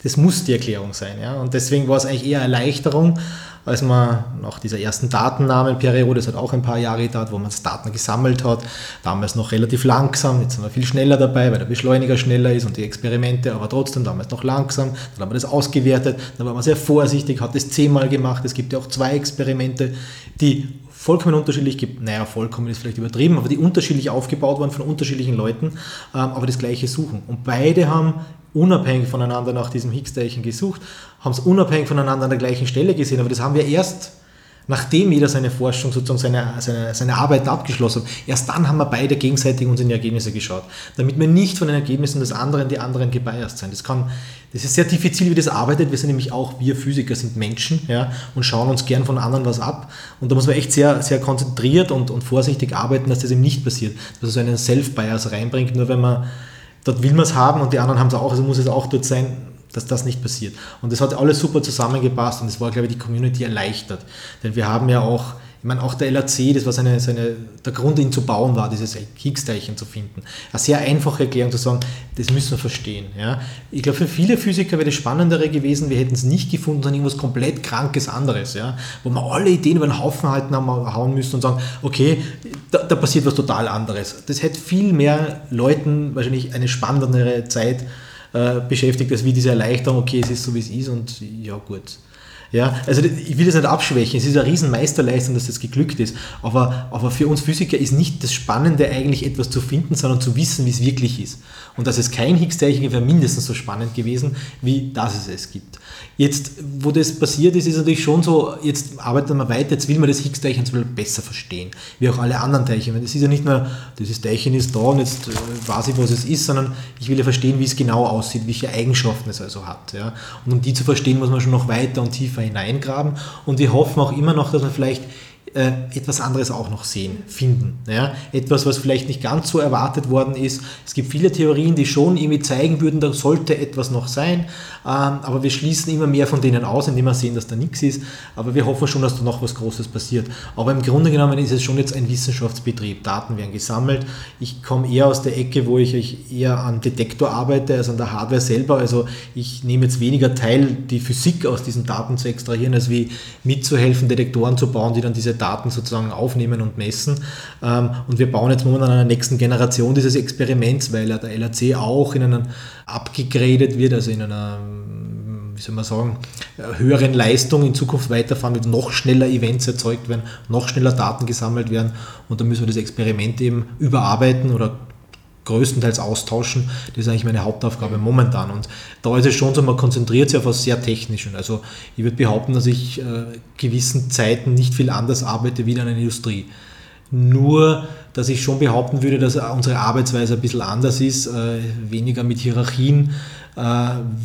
das muss die Erklärung sein. Ja? Und deswegen war es eigentlich eher Erleichterung, als man nach dieser ersten Datennahmenperiode, das hat auch ein paar Jahre gedauert, wo man Daten gesammelt hat, damals noch relativ langsam, jetzt sind wir viel schneller dabei, weil der Beschleuniger schneller ist und die Experimente, aber trotzdem damals noch langsam, dann haben wir das ausgewertet, dann war man sehr vorsichtig, hat das zehnmal gemacht, es gibt ja auch zwei Experimente, die vollkommen unterschiedlich naja, vollkommen ist vielleicht übertrieben, aber die unterschiedlich aufgebaut waren von unterschiedlichen Leuten, ähm, aber das gleiche suchen. Und beide haben unabhängig voneinander nach diesem Higgs-Teilchen gesucht, haben es unabhängig voneinander an der gleichen Stelle gesehen, aber das haben wir erst, nachdem jeder seine Forschung, sozusagen seine, seine, seine Arbeiten abgeschlossen hat, erst dann haben wir beide gegenseitig uns in die Ergebnisse geschaut, damit wir nicht von den Ergebnissen des anderen die anderen gebiased sein. Das kann, das ist sehr diffizil, wie das arbeitet. Wir sind nämlich auch, wir Physiker sind Menschen ja, und schauen uns gern von anderen was ab. Und da muss man echt sehr, sehr konzentriert und, und vorsichtig arbeiten, dass das eben nicht passiert, dass es so einen Self-Bias reinbringt, nur wenn man dort will man es haben und die anderen haben es auch, also muss es auch dort sein, dass das nicht passiert. Und das hat alles super zusammengepasst und es war, glaube ich, die Community erleichtert. Denn wir haben ja auch ich meine, auch der LAC, das war seine, seine, der Grund, ihn zu bauen, war, dieses Higgs-Teilchen zu finden. Eine sehr einfache Erklärung zu sagen, das müssen wir verstehen. Ja. Ich glaube, für viele Physiker wäre das Spannendere gewesen, wir hätten es nicht gefunden, sondern irgendwas komplett Krankes anderes, ja, wo wir alle Ideen über den Haufen halten haben, hauen müssen und sagen, okay, da, da passiert was total anderes. Das hätte viel mehr Leuten wahrscheinlich eine spannendere Zeit äh, beschäftigt, als wie diese Erleichterung, okay, es ist so, wie es ist und ja, gut. Ja, also ich will das nicht abschwächen, es ist eine riesen Meisterleistung, dass das geglückt ist, aber, aber für uns Physiker ist nicht das Spannende eigentlich etwas zu finden, sondern zu wissen, wie es wirklich ist. Und dass es kein Higgs-Teilchen wäre mindestens so spannend gewesen, wie dass es es gibt. Jetzt, wo das passiert ist, ist natürlich schon so, jetzt arbeiten wir weiter, jetzt will man das Higgs-Teilchen besser verstehen, wie auch alle anderen Teilchen. Weil das ist ja nicht nur, dieses Teilchen ist da und jetzt äh, weiß ich, was es ist, sondern ich will ja verstehen, wie es genau aussieht, welche Eigenschaften es also hat. Ja. Und um die zu verstehen, muss man schon noch weiter und tiefer hineingraben. Und wir hoffen auch immer noch, dass man vielleicht äh, etwas anderes auch noch sehen, finden. Ja? Etwas, was vielleicht nicht ganz so erwartet worden ist. Es gibt viele Theorien, die schon irgendwie zeigen würden, da sollte etwas noch sein, aber wir schließen immer mehr von denen aus, indem wir sehen, dass da nichts ist. Aber wir hoffen schon, dass da noch was Großes passiert. Aber im Grunde genommen ist es schon jetzt ein Wissenschaftsbetrieb. Daten werden gesammelt. Ich komme eher aus der Ecke, wo ich eher an Detektor arbeite, als an der Hardware selber. Also ich nehme jetzt weniger teil, die Physik aus diesen Daten zu extrahieren, als wie mitzuhelfen, Detektoren zu bauen, die dann diese Daten sozusagen aufnehmen und messen. Ähm, und wir bauen jetzt momentan an der nächsten Generation dieses Experiments, weil der LRC auch in einer abgegradet wird, also in einer wie soll man sagen, höheren Leistung in Zukunft weiterfahren, mit noch schneller Events erzeugt werden, noch schneller Daten gesammelt werden und da müssen wir das Experiment eben überarbeiten oder größtenteils austauschen. Das ist eigentlich meine Hauptaufgabe momentan. Und da ist es schon so, man konzentriert sich auf was sehr Technisches. Also ich würde behaupten, dass ich äh, gewissen Zeiten nicht viel anders arbeite wie in einer Industrie. Nur, dass ich schon behaupten würde, dass unsere Arbeitsweise ein bisschen anders ist, äh, weniger mit Hierarchien, äh,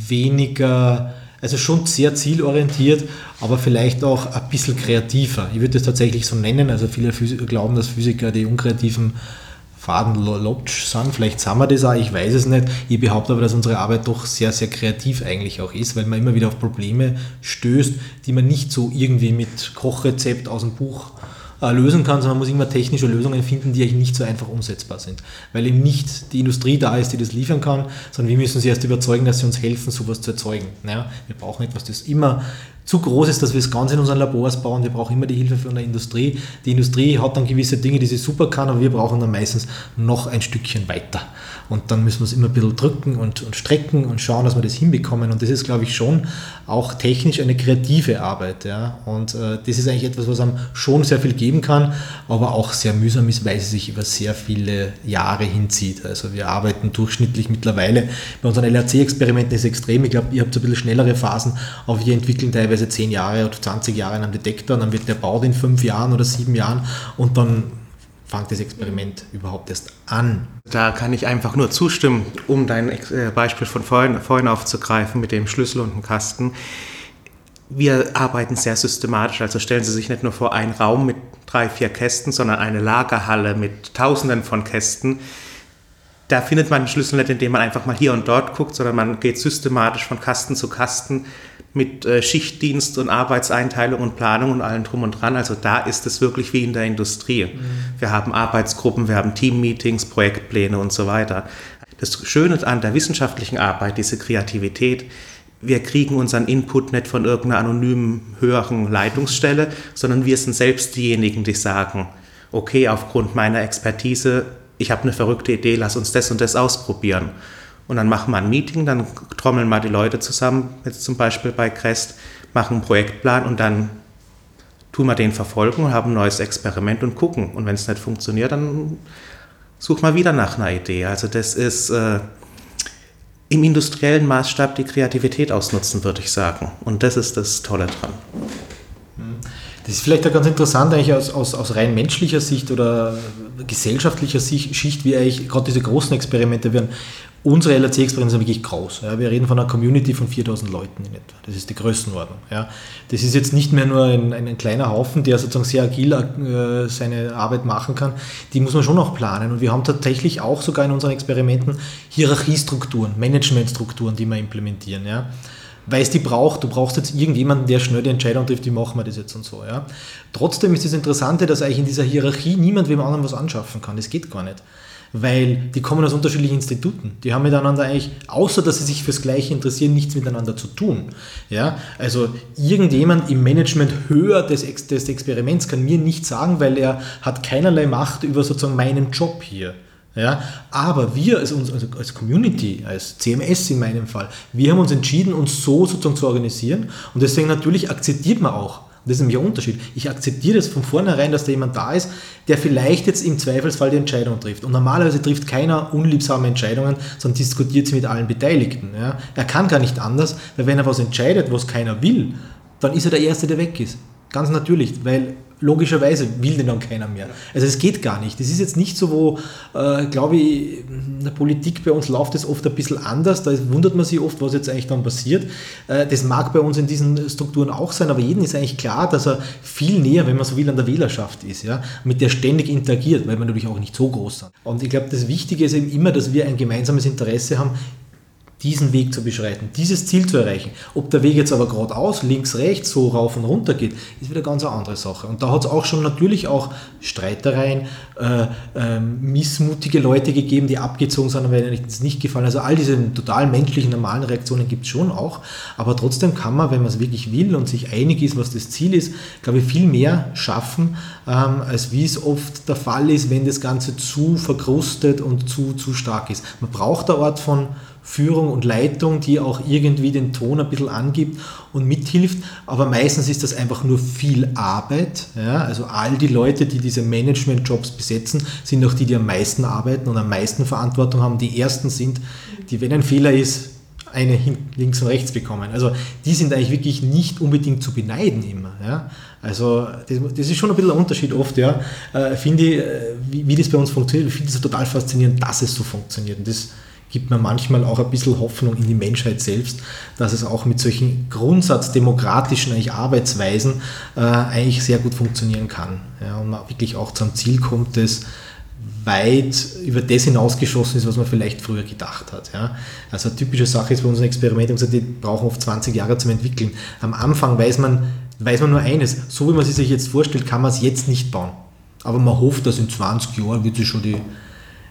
weniger, also schon sehr zielorientiert, aber vielleicht auch ein bisschen kreativer. Ich würde das tatsächlich so nennen. Also viele Physiker glauben, dass Physiker die unkreativen Fadenlotsch sind. Vielleicht sind wir das auch, ich weiß es nicht. Ich behaupte aber, dass unsere Arbeit doch sehr, sehr kreativ eigentlich auch ist, weil man immer wieder auf Probleme stößt, die man nicht so irgendwie mit Kochrezept aus dem Buch äh, lösen kann, sondern man muss immer technische Lösungen finden, die eigentlich nicht so einfach umsetzbar sind. Weil eben nicht die Industrie da ist, die das liefern kann, sondern wir müssen sie erst überzeugen, dass sie uns helfen, sowas zu erzeugen. Ja, wir brauchen etwas, das immer zu groß ist, dass wir es ganz in unseren Labors bauen. Wir brauchen immer die Hilfe von der Industrie. Die Industrie hat dann gewisse Dinge, die sie super kann, aber wir brauchen dann meistens noch ein Stückchen weiter. Und dann müssen wir es immer ein bisschen drücken und, und strecken und schauen, dass wir das hinbekommen. Und das ist, glaube ich, schon auch technisch eine kreative Arbeit. Ja? Und äh, das ist eigentlich etwas, was einem schon sehr viel geben kann, aber auch sehr mühsam ist, weil es sich über sehr viele Jahre hinzieht. Also wir arbeiten durchschnittlich mittlerweile, bei unseren LRC-Experimenten ist es extrem, ich glaube, ihr habt so ein bisschen schnellere Phasen, aber wir entwickeln teilweise 10 Jahre oder 20 Jahre an einem Detektor und dann wird der baut in 5 Jahren oder 7 Jahren und dann fängt das Experiment überhaupt erst an. Da kann ich einfach nur zustimmen, um dein äh, Beispiel von vorhin, vorhin aufzugreifen mit dem Schlüssel und dem Kasten. Wir arbeiten sehr systematisch, also stellen Sie sich nicht nur vor einen Raum mit drei, vier Kästen, sondern eine Lagerhalle mit Tausenden von Kästen. Da findet man den Schlüssel nicht, indem man einfach mal hier und dort guckt, sondern man geht systematisch von Kasten zu Kasten mit äh, Schichtdienst und Arbeitseinteilung und Planung und allem drum und dran. Also da ist es wirklich wie in der Industrie. Mhm. Wir haben Arbeitsgruppen, wir haben Teammeetings, Projektpläne und so weiter. Das Schöne an der wissenschaftlichen Arbeit, diese Kreativität, wir kriegen unseren Input nicht von irgendeiner anonymen höheren Leitungsstelle, sondern wir sind selbst diejenigen, die sagen, okay, aufgrund meiner Expertise, ich habe eine verrückte Idee, lass uns das und das ausprobieren. Und dann machen wir ein Meeting, dann trommeln wir die Leute zusammen, jetzt zum Beispiel bei Crest, machen einen Projektplan und dann tun wir den verfolgen und haben ein neues Experiment und gucken. Und wenn es nicht funktioniert, dann suchen wir wieder nach einer Idee. Also das ist äh, im industriellen Maßstab die Kreativität ausnutzen, würde ich sagen. Und das ist das Tolle dran. Das ist vielleicht auch ganz interessant eigentlich aus, aus, aus rein menschlicher Sicht oder gesellschaftlicher Sicht, wie eigentlich gerade diese großen Experimente werden. Unsere LRC-Experimente sind wirklich groß. Ja. Wir reden von einer Community von 4000 Leuten in etwa. Das ist die Größenordnung. Ja. Das ist jetzt nicht mehr nur ein, ein, kleiner Haufen, der sozusagen sehr agil äh, seine Arbeit machen kann. Die muss man schon auch planen. Und wir haben tatsächlich auch sogar in unseren Experimenten Hierarchiestrukturen, Managementstrukturen, die wir implementieren. Ja weil es die braucht. Du brauchst jetzt irgendjemanden, der schnell die Entscheidung trifft, wie machen wir das jetzt und so. Ja. Trotzdem ist das Interessante, dass eigentlich in dieser Hierarchie niemand wem anderen was anschaffen kann. Das geht gar nicht weil die kommen aus unterschiedlichen Instituten. Die haben miteinander eigentlich, außer dass sie sich fürs Gleiche interessieren, nichts miteinander zu tun. Ja? Also irgendjemand im Management höher des, des Experiments kann mir nichts sagen, weil er hat keinerlei Macht über sozusagen meinen Job hier. Ja, aber wir als, also als Community, als CMS in meinem Fall, wir haben uns entschieden, uns so sozusagen zu organisieren und deswegen natürlich akzeptiert man auch, das ist nämlich ein Unterschied. Ich akzeptiere das von vornherein, dass da jemand da ist, der vielleicht jetzt im Zweifelsfall die Entscheidung trifft. Und normalerweise trifft keiner unliebsame Entscheidungen, sondern diskutiert sie mit allen Beteiligten. Ja. Er kann gar nicht anders, weil wenn er was entscheidet, was keiner will, dann ist er der Erste, der weg ist. Ganz natürlich, weil logischerweise will den dann keiner mehr. Also es geht gar nicht. Das ist jetzt nicht so, wo, äh, glaube ich, in der Politik bei uns läuft es oft ein bisschen anders. Da wundert man sich oft, was jetzt eigentlich dann passiert. Äh, das mag bei uns in diesen Strukturen auch sein, aber jedem ist eigentlich klar, dass er viel näher, wenn man so will, an der Wählerschaft ist, ja, mit der ständig interagiert, weil wir natürlich auch nicht so groß sind. Und ich glaube, das Wichtige ist eben immer, dass wir ein gemeinsames Interesse haben, diesen Weg zu beschreiten, dieses Ziel zu erreichen. Ob der Weg jetzt aber geradeaus, links, rechts, so rauf und runter geht, ist wieder ganz eine andere Sache. Und da hat es auch schon natürlich auch Streitereien, äh, äh, missmutige Leute gegeben, die abgezogen sind, weil ihnen das nicht gefallen. Also all diese total menschlichen, normalen Reaktionen gibt es schon auch. Aber trotzdem kann man, wenn man es wirklich will und sich einig ist, was das Ziel ist, glaube ich, viel mehr schaffen, ähm, als wie es oft der Fall ist, wenn das Ganze zu verkrustet und zu, zu stark ist. Man braucht eine Art von Führung und Leitung, die auch irgendwie den Ton ein bisschen angibt und mithilft. Aber meistens ist das einfach nur viel Arbeit. Ja? Also all die Leute, die diese Management-Jobs besetzen, sind auch die, die am meisten arbeiten und am meisten Verantwortung haben. Die ersten sind, die, wenn ein Fehler ist, eine links und rechts bekommen. Also die sind eigentlich wirklich nicht unbedingt zu beneiden immer. Ja? Also das, das, ist schon ein bisschen ein Unterschied oft, ja. Äh, finde ich, äh, wie, wie, das bei uns funktioniert, ich finde es total faszinierend, dass es so funktioniert. Und das gibt mir manchmal auch ein bisschen Hoffnung in die Menschheit selbst, dass es auch mit solchen grundsatzdemokratischen eigentlich Arbeitsweisen äh, eigentlich sehr gut funktionieren kann. Ja, und man wirklich auch zum Ziel kommt, das weit über das hinausgeschossen ist, was man vielleicht früher gedacht hat. Ja. Also eine typische Sache ist bei unseren Experimenten, die brauchen oft 20 Jahre zum Entwickeln. Am Anfang weiß man, weiß man nur eines, so wie man sich jetzt vorstellt, kann man es jetzt nicht bauen. Aber man hofft, dass in 20 Jahren wird sich schon die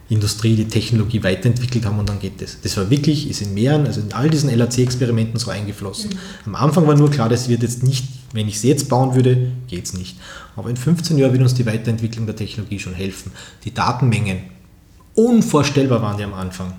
Industrie die Technologie weiterentwickelt haben und dann geht das. Das war wirklich, ist in mehreren, also in all diesen LAC-Experimenten so eingeflossen. Mhm. Am Anfang war nur klar, das wird jetzt nicht, wenn ich es jetzt bauen würde, geht es nicht. Aber in 15 Jahren wird uns die Weiterentwicklung der Technologie schon helfen. Die Datenmengen, unvorstellbar waren die am Anfang.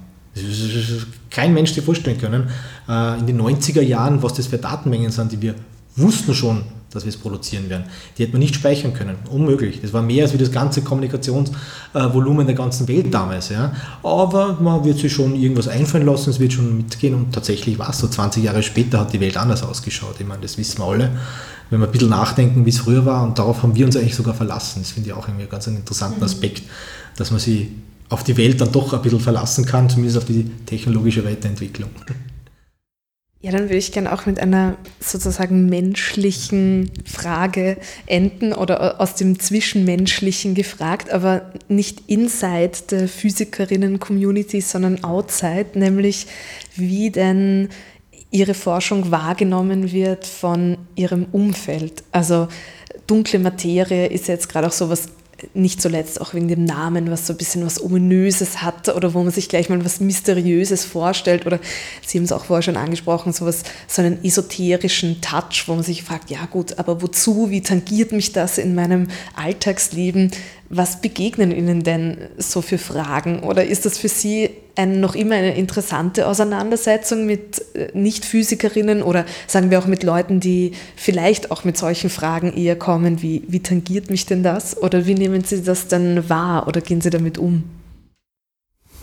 Kein Mensch sich vorstellen können. Äh, in den 90er Jahren, was das für Datenmengen sind, die wir wussten schon, dass wir es produzieren werden. Die hätte man nicht speichern können. Unmöglich. Das war mehr als wie das ganze Kommunikationsvolumen der ganzen Welt damals. Ja. Aber man wird sich schon irgendwas einfallen lassen, es wird schon mitgehen und tatsächlich war es so. 20 Jahre später hat die Welt anders ausgeschaut. Ich meine, das wissen wir alle. Wenn wir ein bisschen nachdenken, wie es früher war und darauf haben wir uns eigentlich sogar verlassen. Das finde ich auch irgendwie ganz einen interessanten mhm. Aspekt, dass man sich auf die Welt dann doch ein bisschen verlassen kann, zumindest auf die technologische Weiterentwicklung. Ja, dann würde ich gerne auch mit einer sozusagen menschlichen Frage enden oder aus dem Zwischenmenschlichen gefragt, aber nicht inside der Physikerinnen-Community, sondern outside, nämlich wie denn Ihre Forschung wahrgenommen wird von Ihrem Umfeld. Also dunkle Materie ist jetzt gerade auch so was nicht zuletzt auch wegen dem Namen, was so ein bisschen was Ominöses hat oder wo man sich gleich mal was Mysteriöses vorstellt oder Sie haben es auch vorher schon angesprochen, so, was, so einen esoterischen Touch, wo man sich fragt, ja gut, aber wozu, wie tangiert mich das in meinem Alltagsleben? Was begegnen Ihnen denn so für Fragen oder ist das für Sie ein, noch immer eine interessante Auseinandersetzung mit äh, Nicht-Physikerinnen oder sagen wir auch mit Leuten, die vielleicht auch mit solchen Fragen eher kommen, wie, wie tangiert mich denn das oder wie nehmen Sie das dann wahr oder gehen Sie damit um?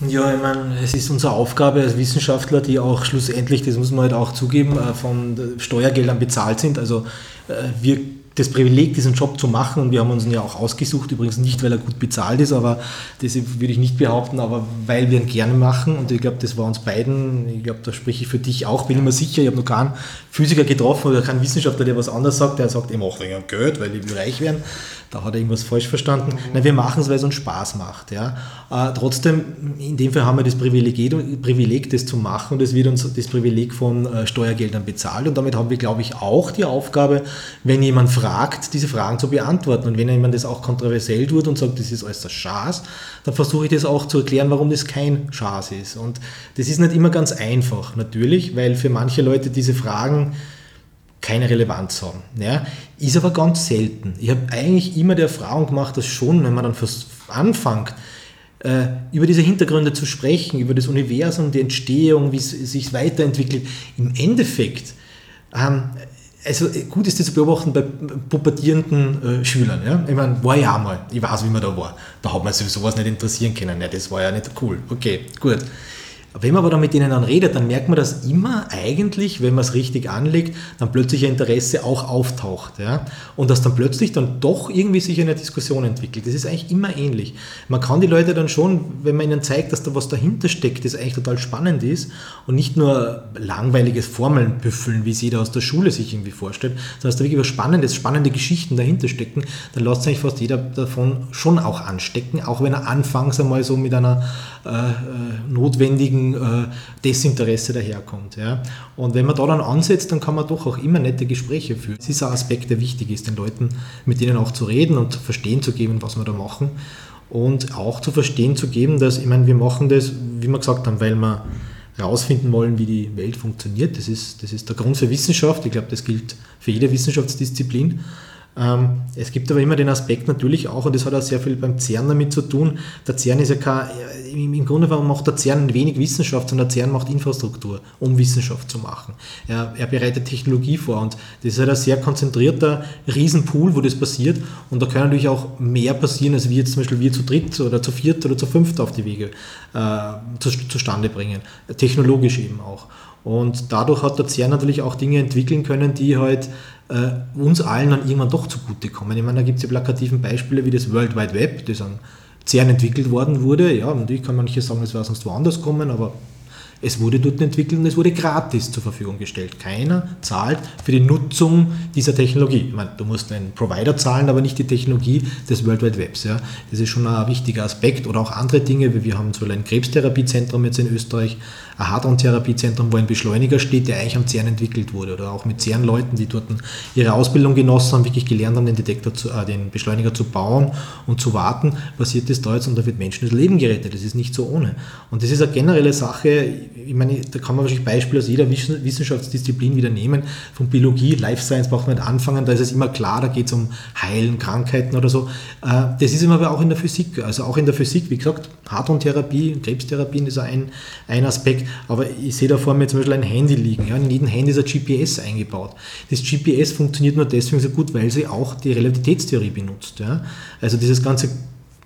Ja, ich meine, es ist unsere Aufgabe als Wissenschaftler, die auch schlussendlich, das muss man halt auch zugeben, äh, von Steuergeldern bezahlt sind. Also äh, wir das Privileg, diesen Job zu machen, und wir haben uns ihn ja auch ausgesucht, übrigens nicht, weil er gut bezahlt ist, aber das würde ich nicht behaupten, aber weil wir ihn gerne machen. Und ich glaube, das war uns beiden, ich glaube, da spreche ich für dich auch, bin ich mir sicher, ich habe noch keinen Physiker getroffen oder keinen Wissenschaftler, der was anderes sagt, der sagt, ich mache wegen Geld, weil ich will reich werden, da hat er irgendwas falsch verstanden. Mhm. Nein, wir machen es, weil es uns Spaß macht. Ja. Äh, trotzdem, in dem Fall haben wir das Privileg, Privileg, das zu machen und es wird uns das Privileg von äh, Steuergeldern bezahlt und damit haben wir, glaube ich, auch die Aufgabe, wenn jemand fragt, diese Fragen zu beantworten. Und wenn jemand das auch kontroversiell tut und sagt, das ist alles das Schaß, dann versuche ich das auch zu erklären, warum das kein Schaß ist. Und das ist nicht immer ganz einfach, natürlich, weil für manche Leute diese Fragen keine Relevanz haben. Ja, ist aber ganz selten. Ich habe eigentlich immer die Erfahrung gemacht, dass schon, wenn man dann anfängt, äh, über diese Hintergründe zu sprechen, über das Universum, die Entstehung, wie es sich weiterentwickelt, im Endeffekt, ähm, also gut ist das zu beobachten bei pubertierenden äh, Schülern. Ja? Ich meine, war ja mal, ich weiß, wie man da war. Da hat man sich sowas nicht interessieren können. Ja, das war ja nicht cool. Okay, gut. Wenn man aber dann mit denen dann redet, dann merkt man, dass immer eigentlich, wenn man es richtig anlegt, dann plötzlich ein Interesse auch auftaucht. Ja? Und dass dann plötzlich dann doch irgendwie sich eine Diskussion entwickelt. Das ist eigentlich immer ähnlich. Man kann die Leute dann schon, wenn man ihnen zeigt, dass da was dahinter steckt, das eigentlich total spannend ist und nicht nur langweiliges Formeln büffeln, wie es jeder aus der Schule sich irgendwie vorstellt, sondern dass da wirklich was Spannendes, spannende Geschichten dahinter stecken, dann lässt sich fast jeder davon schon auch anstecken, auch wenn er anfangs einmal so mit einer äh, äh äh, Desinteresse daherkommt. Ja. Und wenn man da dann ansetzt, dann kann man doch auch immer nette Gespräche führen. Das ist ein Aspekt, der wichtig ist, den Leuten, mit denen auch zu reden und verstehen zu geben, was wir da machen. Und auch zu verstehen zu geben, dass, ich meine, wir machen das, wie wir gesagt haben, weil wir herausfinden wollen, wie die Welt funktioniert. Das ist, das ist der Grund für Wissenschaft. Ich glaube, das gilt für jede Wissenschaftsdisziplin. Ähm, es gibt aber immer den Aspekt natürlich auch, und das hat auch sehr viel beim CERN damit zu tun, der CERN ist ja kein, im Grunde macht der CERN wenig Wissenschaft, sondern der CERN macht Infrastruktur, um Wissenschaft zu machen. Er, er bereitet Technologie vor und das ist halt ein sehr konzentrierter Riesenpool, wo das passiert und da kann natürlich auch mehr passieren, als wir jetzt zum Beispiel wir zu dritt oder zu viert oder zu fünft auf die Wege äh, zu, zustande bringen, technologisch eben auch. Und dadurch hat der CERN natürlich auch Dinge entwickeln können, die halt äh, uns allen dann irgendwann doch zugutekommen. Ich meine, da gibt es ja plakativen Beispiele wie das World Wide Web, das an CERN entwickelt worden wurde. Ja, natürlich kann man nicht sagen, es wäre sonst woanders kommen, aber es wurde dort entwickelt und es wurde gratis zur Verfügung gestellt. Keiner zahlt für die Nutzung dieser Technologie. Ich meine, du musst einen Provider zahlen, aber nicht die Technologie des World Wide Webs. Ja. Das ist schon ein wichtiger Aspekt. Oder auch andere Dinge, wie wir haben zum ein Krebstherapiezentrum jetzt in Österreich, ein Hadron-Therapiezentrum, wo ein Beschleuniger steht, der eigentlich am CERN entwickelt wurde. Oder auch mit CERN-Leuten, die dort ihre Ausbildung genossen haben, wirklich gelernt haben, den Detektor zu, äh, den Beschleuniger zu bauen und zu warten, passiert das da jetzt und da wird Menschen das Leben gerettet. Das ist nicht so ohne. Und das ist eine generelle Sache, ich meine, da kann man wahrscheinlich Beispiele aus jeder Wissenschaftsdisziplin wieder nehmen. Von Biologie, Life Science braucht man nicht anfangen, da ist es immer klar, da geht es um Heilen, Krankheiten oder so. Äh, das ist immer aber auch in der Physik. Also auch in der Physik, wie gesagt, Hadron-Therapie, Krebstherapien ist ein, ein Aspekt, aber ich sehe da vor mir zum Beispiel ein Handy liegen. Ja, in jedem Handy ist ein GPS eingebaut. Das GPS funktioniert nur deswegen so gut, weil sie auch die Relativitätstheorie benutzt. Ja. Also dieses ganze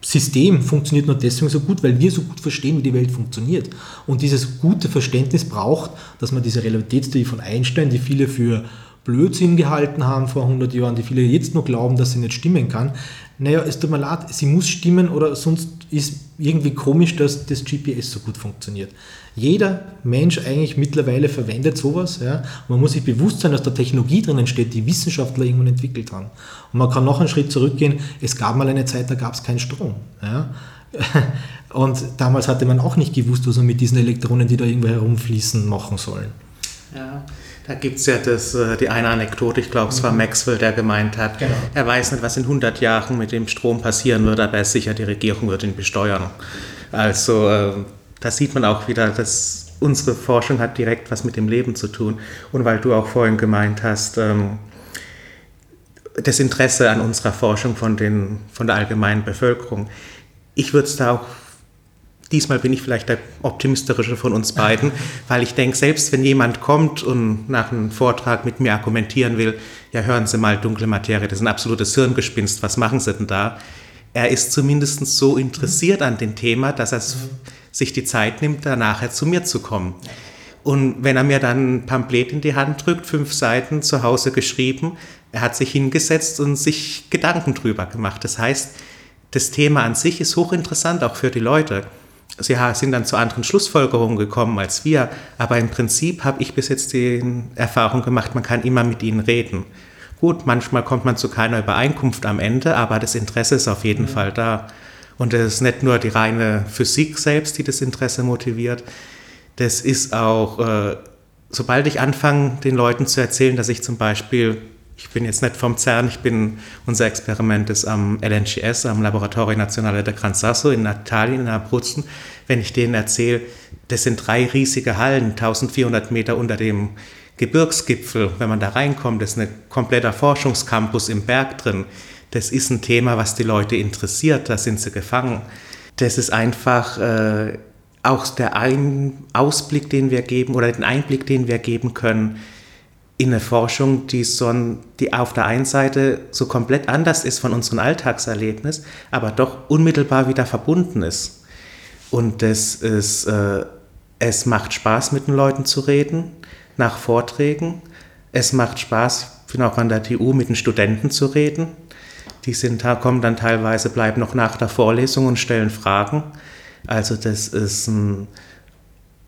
System funktioniert nur deswegen so gut, weil wir so gut verstehen, wie die Welt funktioniert. Und dieses gute Verständnis braucht, dass man diese Relativitätstheorie von Einstein, die viele für Blödsinn gehalten haben vor 100 Jahren, die viele jetzt nur glauben, dass sie nicht stimmen kann. Naja, es tut mir leid, sie muss stimmen oder sonst ist irgendwie komisch, dass das GPS so gut funktioniert. Jeder Mensch eigentlich mittlerweile verwendet sowas. Ja. Man muss sich bewusst sein, dass da Technologie drinnen steht, die Wissenschaftler irgendwann entwickelt haben. Und man kann noch einen Schritt zurückgehen. Es gab mal eine Zeit, da gab es keinen Strom. Ja. Und damals hatte man auch nicht gewusst, was man mit diesen Elektronen, die da irgendwo herumfließen, machen sollen. Ja. Da gibt es ja das, äh, die eine Anekdote, ich glaube, es war mhm. Maxwell, der gemeint hat, genau. er weiß nicht, was in 100 Jahren mit dem Strom passieren wird, aber er ist sicher, die Regierung wird ihn besteuern. Also äh, da sieht man auch wieder, dass unsere Forschung hat direkt was mit dem Leben zu tun. Und weil du auch vorhin gemeint hast, ähm, das Interesse an unserer Forschung von, den, von der allgemeinen Bevölkerung. Ich würde es da auch Diesmal bin ich vielleicht der optimistische von uns beiden, weil ich denke, selbst wenn jemand kommt und nach einem Vortrag mit mir argumentieren will, ja hören Sie mal, dunkle Materie, das ist ein absolutes Hirngespinst, was machen Sie denn da? Er ist zumindest so interessiert an dem Thema, dass er sich die Zeit nimmt, da nachher zu mir zu kommen. Und wenn er mir dann ein Pamphlet in die Hand drückt, fünf Seiten zu Hause geschrieben, er hat sich hingesetzt und sich Gedanken drüber gemacht. Das heißt, das Thema an sich ist hochinteressant, auch für die Leute. Sie sind dann zu anderen Schlussfolgerungen gekommen als wir, aber im Prinzip habe ich bis jetzt die Erfahrung gemacht, man kann immer mit ihnen reden. Gut, manchmal kommt man zu keiner Übereinkunft am Ende, aber das Interesse ist auf jeden mhm. Fall da. Und es ist nicht nur die reine Physik selbst, die das Interesse motiviert, das ist auch, äh, sobald ich anfange, den Leuten zu erzählen, dass ich zum Beispiel ich bin jetzt nicht vom CERN, ich bin, unser Experiment ist am LNGS, am Laboratorio Nazionale del Gran Sasso in Italien, in Abruzzen. Wenn ich denen erzähle, das sind drei riesige Hallen, 1400 Meter unter dem Gebirgsgipfel. Wenn man da reinkommt, ist ein kompletter Forschungscampus im Berg drin. Das ist ein Thema, was die Leute interessiert, da sind sie gefangen. Das ist einfach äh, auch der Ein Ausblick, den wir geben oder den Einblick, den wir geben können in eine Forschung, die, so ein, die auf der einen Seite so komplett anders ist von unserem Alltagserlebnis, aber doch unmittelbar wieder verbunden ist. Und das ist, äh, Es macht Spaß, mit den Leuten zu reden, nach Vorträgen. Es macht Spaß, ich bin auch an der TU, mit den Studenten zu reden. Die sind, kommen dann teilweise, bleiben noch nach der Vorlesung und stellen Fragen. Also das ist ein,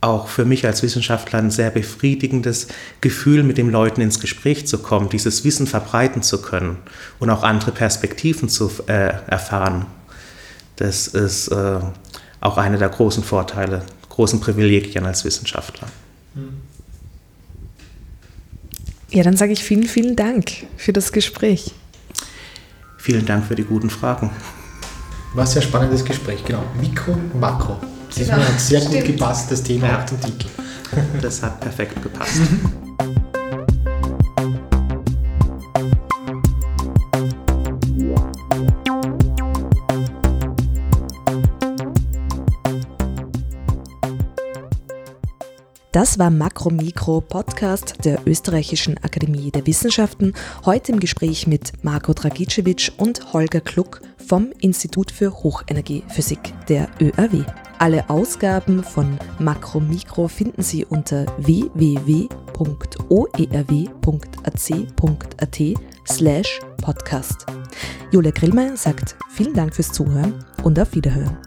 auch für mich als Wissenschaftler ein sehr befriedigendes Gefühl, mit den Leuten ins Gespräch zu kommen, dieses Wissen verbreiten zu können und auch andere Perspektiven zu äh, erfahren. Das ist äh, auch einer der großen Vorteile, großen Privilegien als Wissenschaftler. Ja, dann sage ich vielen, vielen Dank für das Gespräch. Vielen Dank für die guten Fragen. War ein sehr spannendes Gespräch, genau. Mikro, Makro. Das genau. hat sehr Stimmt. gut gepasst, das Thema ja. zum Titel. Das hat perfekt gepasst. Das war Makro Mikro Podcast der Österreichischen Akademie der Wissenschaften. Heute im Gespräch mit Marco Dragicevic und Holger Kluck vom Institut für Hochenergiephysik der ÖAW. Alle Ausgaben von Makro Mikro finden Sie unter www.oerw.ac.at slash podcast. Julia Grillmeier sagt vielen Dank fürs Zuhören und auf Wiederhören.